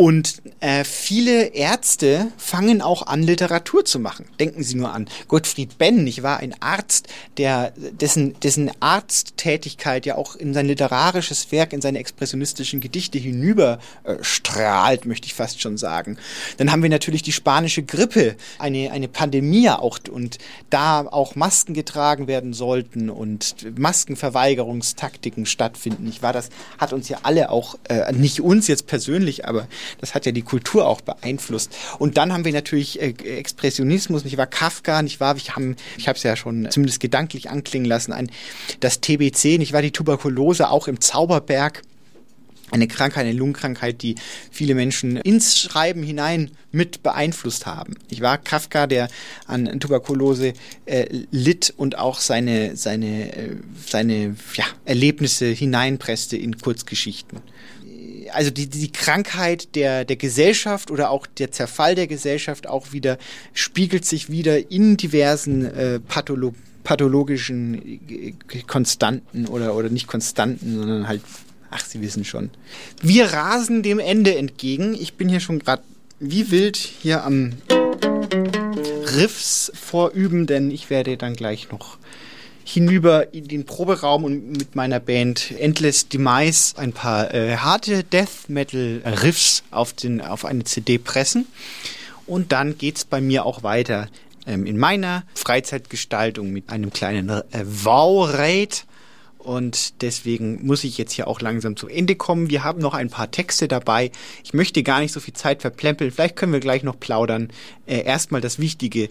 und äh, viele Ärzte fangen auch an, Literatur zu machen. Denken Sie nur an Gottfried Benn, ich war ein Arzt, der dessen, dessen Arzttätigkeit ja auch in sein literarisches Werk, in seine expressionistischen Gedichte hinüber äh, strahlt, möchte ich fast schon sagen. Dann haben wir natürlich die spanische Grippe, eine, eine Pandemie auch und da auch Masken getragen werden sollten und Maskenverweigerungstaktiken stattfinden. Ich war das hat uns ja alle auch, äh, nicht uns jetzt persönlich, aber das hat ja die Kultur auch beeinflusst. Und dann haben wir natürlich äh, Expressionismus, nicht wahr? Kafka, nicht wahr? Ich habe es ja schon zumindest gedanklich anklingen lassen, ein, das TBC, nicht wahr? Die Tuberkulose auch im Zauberberg eine Krankheit, eine Lungenkrankheit, die viele Menschen ins Schreiben hinein mit beeinflusst haben. Ich war Kafka, der an Tuberkulose äh, litt und auch seine seine äh, seine ja, Erlebnisse hineinpresste in Kurzgeschichten also die, die Krankheit der, der Gesellschaft oder auch der Zerfall der Gesellschaft auch wieder spiegelt sich wieder in diversen äh, Patholo pathologischen äh, Konstanten oder, oder nicht Konstanten, sondern halt, ach, Sie wissen schon. Wir rasen dem Ende entgegen. Ich bin hier schon gerade wie wild hier am Riffs vorüben, denn ich werde dann gleich noch hinüber in den Proberaum und mit meiner Band Endless Demise ein paar äh, harte Death Metal Riffs auf, den, auf eine CD pressen. Und dann geht's bei mir auch weiter ähm, in meiner Freizeitgestaltung mit einem kleinen äh, Wow-Raid. Und deswegen muss ich jetzt hier auch langsam zum Ende kommen. Wir haben noch ein paar Texte dabei. Ich möchte gar nicht so viel Zeit verplempeln. Vielleicht können wir gleich noch plaudern. Äh, erstmal das Wichtige.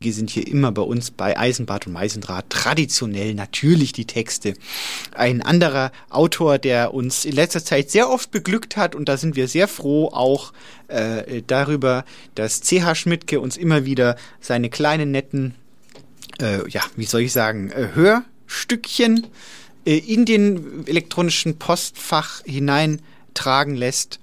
Wir sind hier immer bei uns bei Eisenbad und Meisendraht traditionell natürlich die Texte. Ein anderer Autor, der uns in letzter Zeit sehr oft beglückt hat und da sind wir sehr froh auch äh, darüber, dass CH Schmidtke uns immer wieder seine kleinen netten, äh, ja, wie soll ich sagen, äh, Hörstückchen äh, in den elektronischen Postfach hineintragen lässt.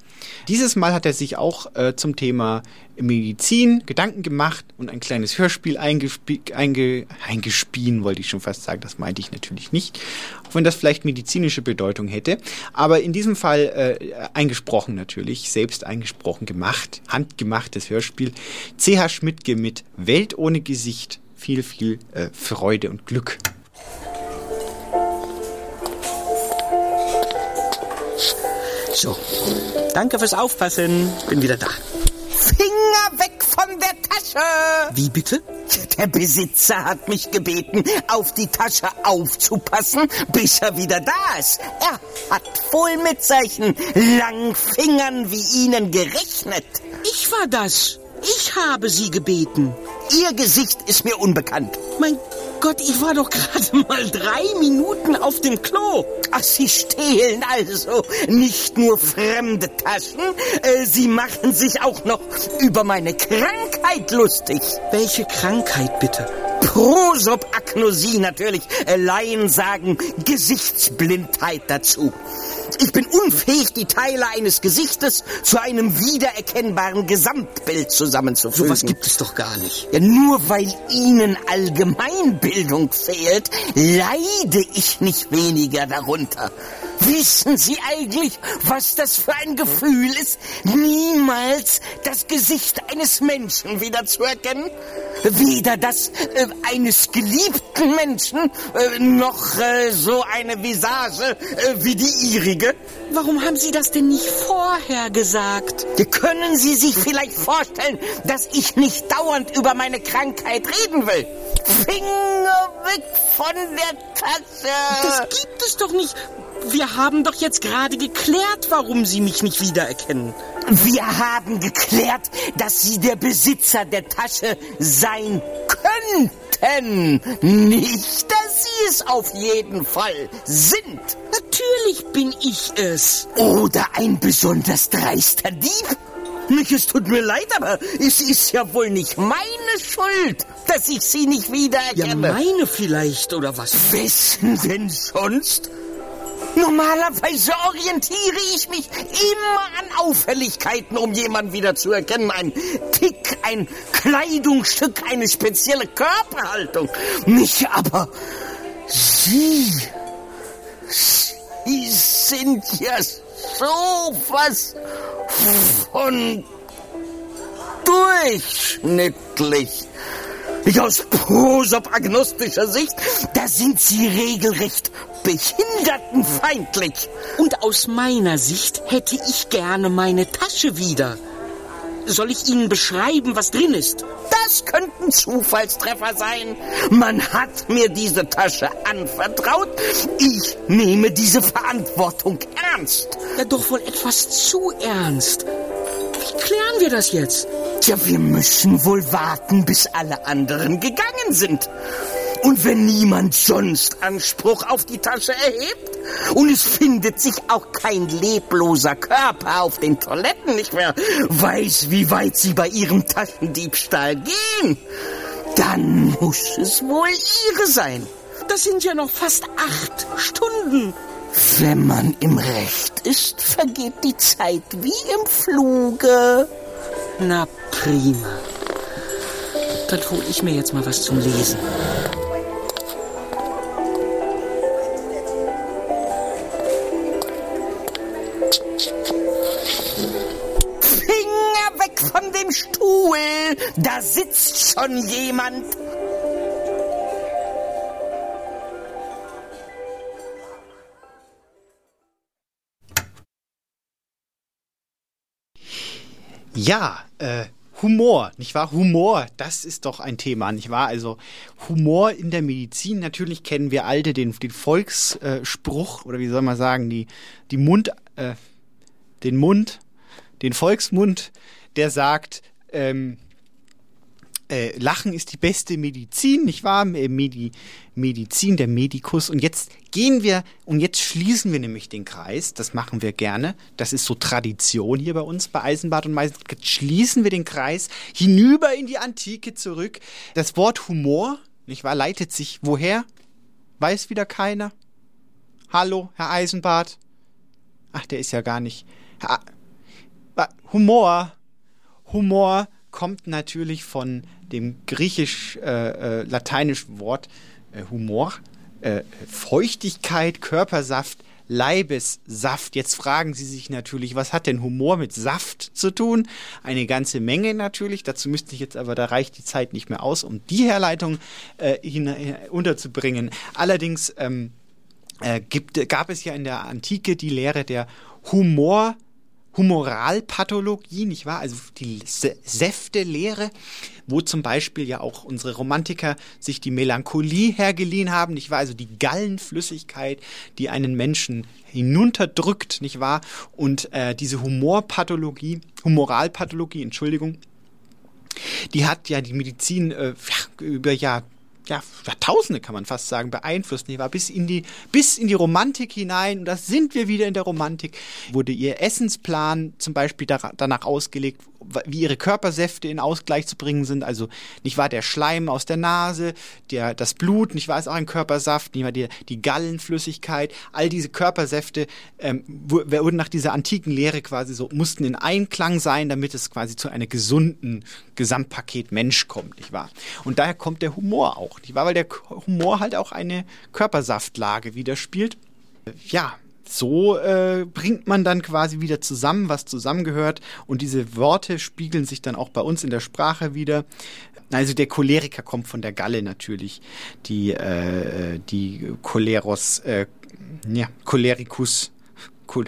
Dieses Mal hat er sich auch äh, zum Thema Medizin Gedanken gemacht und ein kleines Hörspiel eingespie einge eingespien, wollte ich schon fast sagen, das meinte ich natürlich nicht, auch wenn das vielleicht medizinische Bedeutung hätte, aber in diesem Fall äh, eingesprochen natürlich, selbst eingesprochen gemacht, handgemachtes Hörspiel, CH Schmidtke mit Welt ohne Gesicht, viel, viel äh, Freude und Glück. So, danke fürs Aufpassen. Bin wieder da. Finger weg von der Tasche! Wie bitte? Der Besitzer hat mich gebeten, auf die Tasche aufzupassen, bis er wieder da ist. Er hat wohl mit solchen langen Fingern wie Ihnen gerechnet. Ich war das. Ich habe Sie gebeten. Ihr Gesicht ist mir unbekannt. Mein Gott, ich war doch gerade mal drei Minuten auf dem Klo. Ach, Sie stehlen also nicht nur fremde Taschen, äh, Sie machen sich auch noch über meine Krankheit lustig. Welche Krankheit bitte? Prosopagnosie natürlich. Äh, Laien sagen Gesichtsblindheit dazu. Ich bin unfähig, die Teile eines Gesichtes zu einem wiedererkennbaren Gesamtbild zusammenzufügen. So was gibt es doch gar nicht. Ja, nur weil Ihnen Allgemeinbildung fehlt, leide ich nicht weniger darunter. Wissen Sie eigentlich, was das für ein Gefühl ist, niemals das Gesicht eines Menschen wiederzuerkennen? Weder das äh, eines geliebten Menschen, äh, noch äh, so eine Visage äh, wie die ihrige. Warum haben Sie das denn nicht vorher gesagt? Können Sie sich vielleicht vorstellen, dass ich nicht dauernd über meine Krankheit reden will? Finger weg von der Tasse! Das gibt es doch nicht. Wir haben doch jetzt gerade geklärt, warum Sie mich nicht wiedererkennen. Wir haben geklärt, dass Sie der Besitzer der Tasche sein könnten. Nicht, dass Sie es auf jeden Fall sind. Natürlich bin ich es. Oder ein besonders dreister Dieb. Es tut mir leid, aber es ist ja wohl nicht meine Schuld, dass ich Sie nicht wiedererkenne. Ja, meine vielleicht, oder was? Wessen denn sonst? Normalerweise orientiere ich mich immer an Auffälligkeiten, um jemanden wieder zu erkennen. Ein Tick, ein Kleidungsstück, eine spezielle Körperhaltung. Nicht aber Sie. Sie sind ja so was von durchschnittlich. Ich aus prosopagnostischer Sicht, da sind Sie regelrecht behindertenfeindlich. Und aus meiner Sicht hätte ich gerne meine Tasche wieder. Soll ich Ihnen beschreiben, was drin ist? Das könnten Zufallstreffer sein. Man hat mir diese Tasche anvertraut. Ich nehme diese Verantwortung ernst. Ja, doch wohl etwas zu ernst. Wie klären wir das jetzt? Tja, wir müssen wohl warten, bis alle anderen gegangen sind. Und wenn niemand sonst Anspruch auf die Tasche erhebt und es findet sich auch kein lebloser Körper auf den Toiletten nicht mehr weiß, wie weit sie bei ihrem Taschendiebstahl gehen, dann muss es wohl ihre sein. Das sind ja noch fast acht Stunden. Wenn man im Recht ist, vergeht die Zeit wie im Fluge. Na prima. Dann hol ich mir jetzt mal was zum Lesen. Finger weg von dem Stuhl! Da sitzt schon jemand. Ja, äh, Humor, nicht wahr? Humor, das ist doch ein Thema, nicht wahr? Also Humor in der Medizin, natürlich kennen wir alte den, den Volksspruch, oder wie soll man sagen, die, die Mund, äh, den Mund, den Volksmund, der sagt, ähm, äh, Lachen ist die beste Medizin, nicht wahr? Äh, Medi Medizin, der Medikus. Und jetzt gehen wir und jetzt schließen wir nämlich den Kreis. Das machen wir gerne. Das ist so Tradition hier bei uns bei Eisenbad und Meißen. Jetzt schließen wir den Kreis hinüber in die Antike zurück. Das Wort Humor, nicht wahr, leitet sich woher? Weiß wieder keiner? Hallo, Herr Eisenbad? Ach, der ist ja gar nicht. Humor. Humor kommt natürlich von dem griechisch-lateinischen äh, äh, Wort äh, Humor, Feuchtigkeit, Körpersaft, Leibessaft. Jetzt fragen Sie sich natürlich, was hat denn Humor mit Saft zu tun? Eine ganze Menge natürlich. Dazu müsste ich jetzt aber, da reicht die Zeit nicht mehr aus, um die Herleitung äh, unterzubringen. Allerdings ähm, äh, gibt, gab es ja in der Antike die Lehre der Humor Humoralpathologie, nicht wahr? Also die Säftelehre, wo zum Beispiel ja auch unsere Romantiker sich die Melancholie hergeliehen haben, nicht wahr? Also die Gallenflüssigkeit, die einen Menschen hinunterdrückt, nicht wahr? Und äh, diese Humorpathologie, Humoralpathologie, Entschuldigung, die hat ja die Medizin äh, über Jahr, ja, Jahrtausende kann man fast sagen, beeinflusst, nicht wahr? Bis in die, bis in die Romantik hinein, und da sind wir wieder in der Romantik, wurde ihr Essensplan zum Beispiel danach ausgelegt, wie ihre Körpersäfte in Ausgleich zu bringen sind. Also nicht wahr der Schleim aus der Nase, der, das Blut, nicht wahr ist auch ein Körpersaft, nicht wahr die, die Gallenflüssigkeit, all diese Körpersäfte ähm, wurden nach dieser antiken Lehre quasi so, mussten in Einklang sein, damit es quasi zu einem gesunden Gesamtpaket Mensch kommt, nicht wahr? Und daher kommt der Humor auch, nicht wahr? Weil der Humor halt auch eine Körpersaftlage widerspielt. Ja, so äh, bringt man dann quasi wieder zusammen, was zusammengehört. Und diese Worte spiegeln sich dann auch bei uns in der Sprache wieder. Also der Choleriker kommt von der Galle natürlich. Die, äh, die Choleros, äh, ja, Cholericus, Col,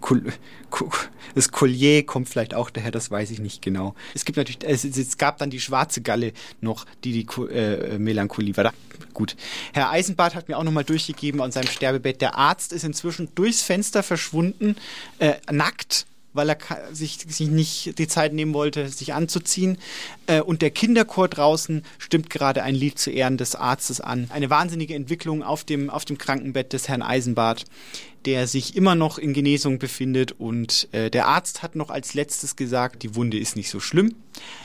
Col, Col, das Collier kommt vielleicht auch daher, das weiß ich nicht genau. Es gibt natürlich, es, es gab dann die schwarze Galle noch, die die äh, Melancholie war. Da, gut. Herr Eisenbart hat mir auch nochmal durchgegeben an seinem Sterbebett, der Arzt ist inzwischen durchs Fenster verschwunden, äh, nackt weil er sich, sich nicht die Zeit nehmen wollte, sich anzuziehen. Äh, und der Kinderchor draußen stimmt gerade ein Lied zu Ehren des Arztes an. Eine wahnsinnige Entwicklung auf dem, auf dem Krankenbett des Herrn Eisenbart, der sich immer noch in Genesung befindet. Und äh, der Arzt hat noch als letztes gesagt, die Wunde ist nicht so schlimm.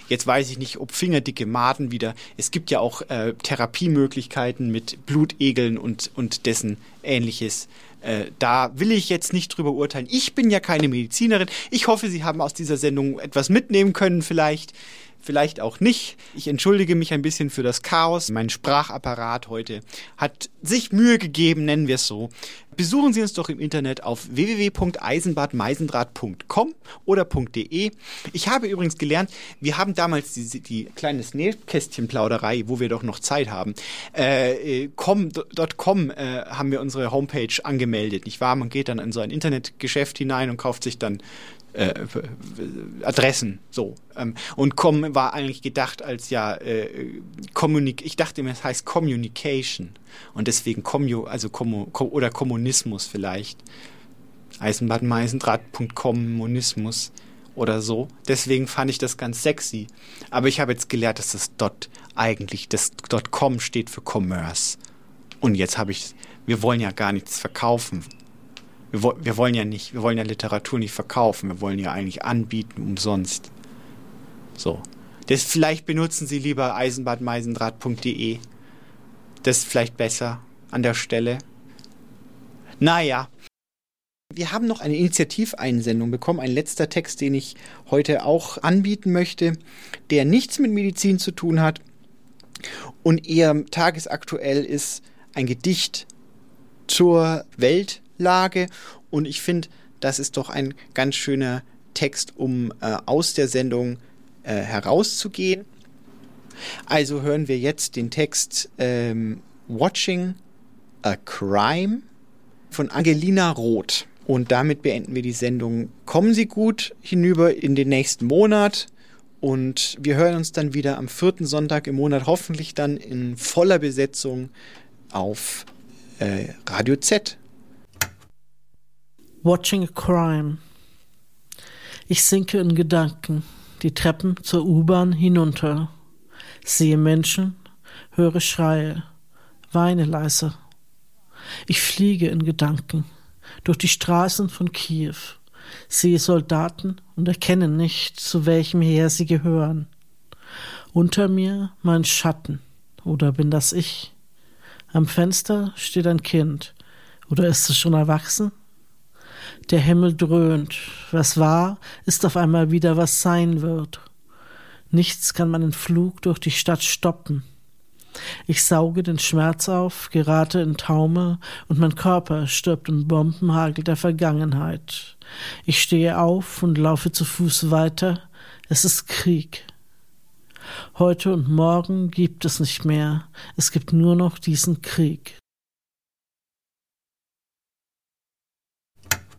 Jetzt weiß ich nicht, ob fingerdicke Maden wieder. Es gibt ja auch äh, Therapiemöglichkeiten mit Blutegeln und, und dessen ähnliches. Äh, da will ich jetzt nicht drüber urteilen. Ich bin ja keine Medizinerin. Ich hoffe, Sie haben aus dieser Sendung etwas mitnehmen können vielleicht vielleicht auch nicht. Ich entschuldige mich ein bisschen für das Chaos. Mein Sprachapparat heute hat sich Mühe gegeben, nennen wir es so. Besuchen Sie uns doch im Internet auf www.eisenbadmeisendraht.com oder .de. Ich habe übrigens gelernt, wir haben damals die, die kleine Nähkästchenplauderei, wo wir doch noch Zeit haben. Äh, com, .com äh, haben wir unsere Homepage angemeldet, nicht wahr? Man geht dann in so ein Internetgeschäft hinein und kauft sich dann äh, Adressen so. Ähm, und com war eigentlich gedacht als ja äh, ich dachte immer es heißt Communication. Und deswegen Commu also Kommu oder Kommunismus vielleicht. Eisenbahnmeisendraht.kommunismus oder so. Deswegen fand ich das ganz sexy. Aber ich habe jetzt gelernt dass das dort eigentlich das dort com steht für Commerce. Und jetzt habe ich wir wollen ja gar nichts verkaufen wir, wir wollen ja nicht, wir wollen ja Literatur nicht verkaufen, wir wollen ja eigentlich anbieten umsonst. So. Das vielleicht benutzen Sie lieber eisenbahnmeisendraht.de. Das ist vielleicht besser an der Stelle. Naja. Wir haben noch eine Initiativeinsendung bekommen, ein letzter Text, den ich heute auch anbieten möchte, der nichts mit Medizin zu tun hat und eher tagesaktuell ist, ein Gedicht zur Welt Lage. Und ich finde, das ist doch ein ganz schöner Text, um äh, aus der Sendung äh, herauszugehen. Also hören wir jetzt den Text ähm, Watching a Crime von Angelina Roth. Und damit beenden wir die Sendung. Kommen Sie gut hinüber in den nächsten Monat. Und wir hören uns dann wieder am vierten Sonntag im Monat, hoffentlich dann in voller Besetzung auf äh, Radio Z. Watching a Crime. Ich sinke in Gedanken die Treppen zur U-Bahn hinunter, sehe Menschen, höre Schreie, weine leise. Ich fliege in Gedanken durch die Straßen von Kiew, sehe Soldaten und erkenne nicht, zu welchem Heer sie gehören. Unter mir mein Schatten, oder bin das ich? Am Fenster steht ein Kind, oder ist es schon erwachsen? Der Himmel dröhnt. Was war, ist auf einmal wieder, was sein wird. Nichts kann meinen Flug durch die Stadt stoppen. Ich sauge den Schmerz auf, gerate in Taumel und mein Körper stirbt im Bombenhagel der Vergangenheit. Ich stehe auf und laufe zu Fuß weiter. Es ist Krieg. Heute und morgen gibt es nicht mehr. Es gibt nur noch diesen Krieg.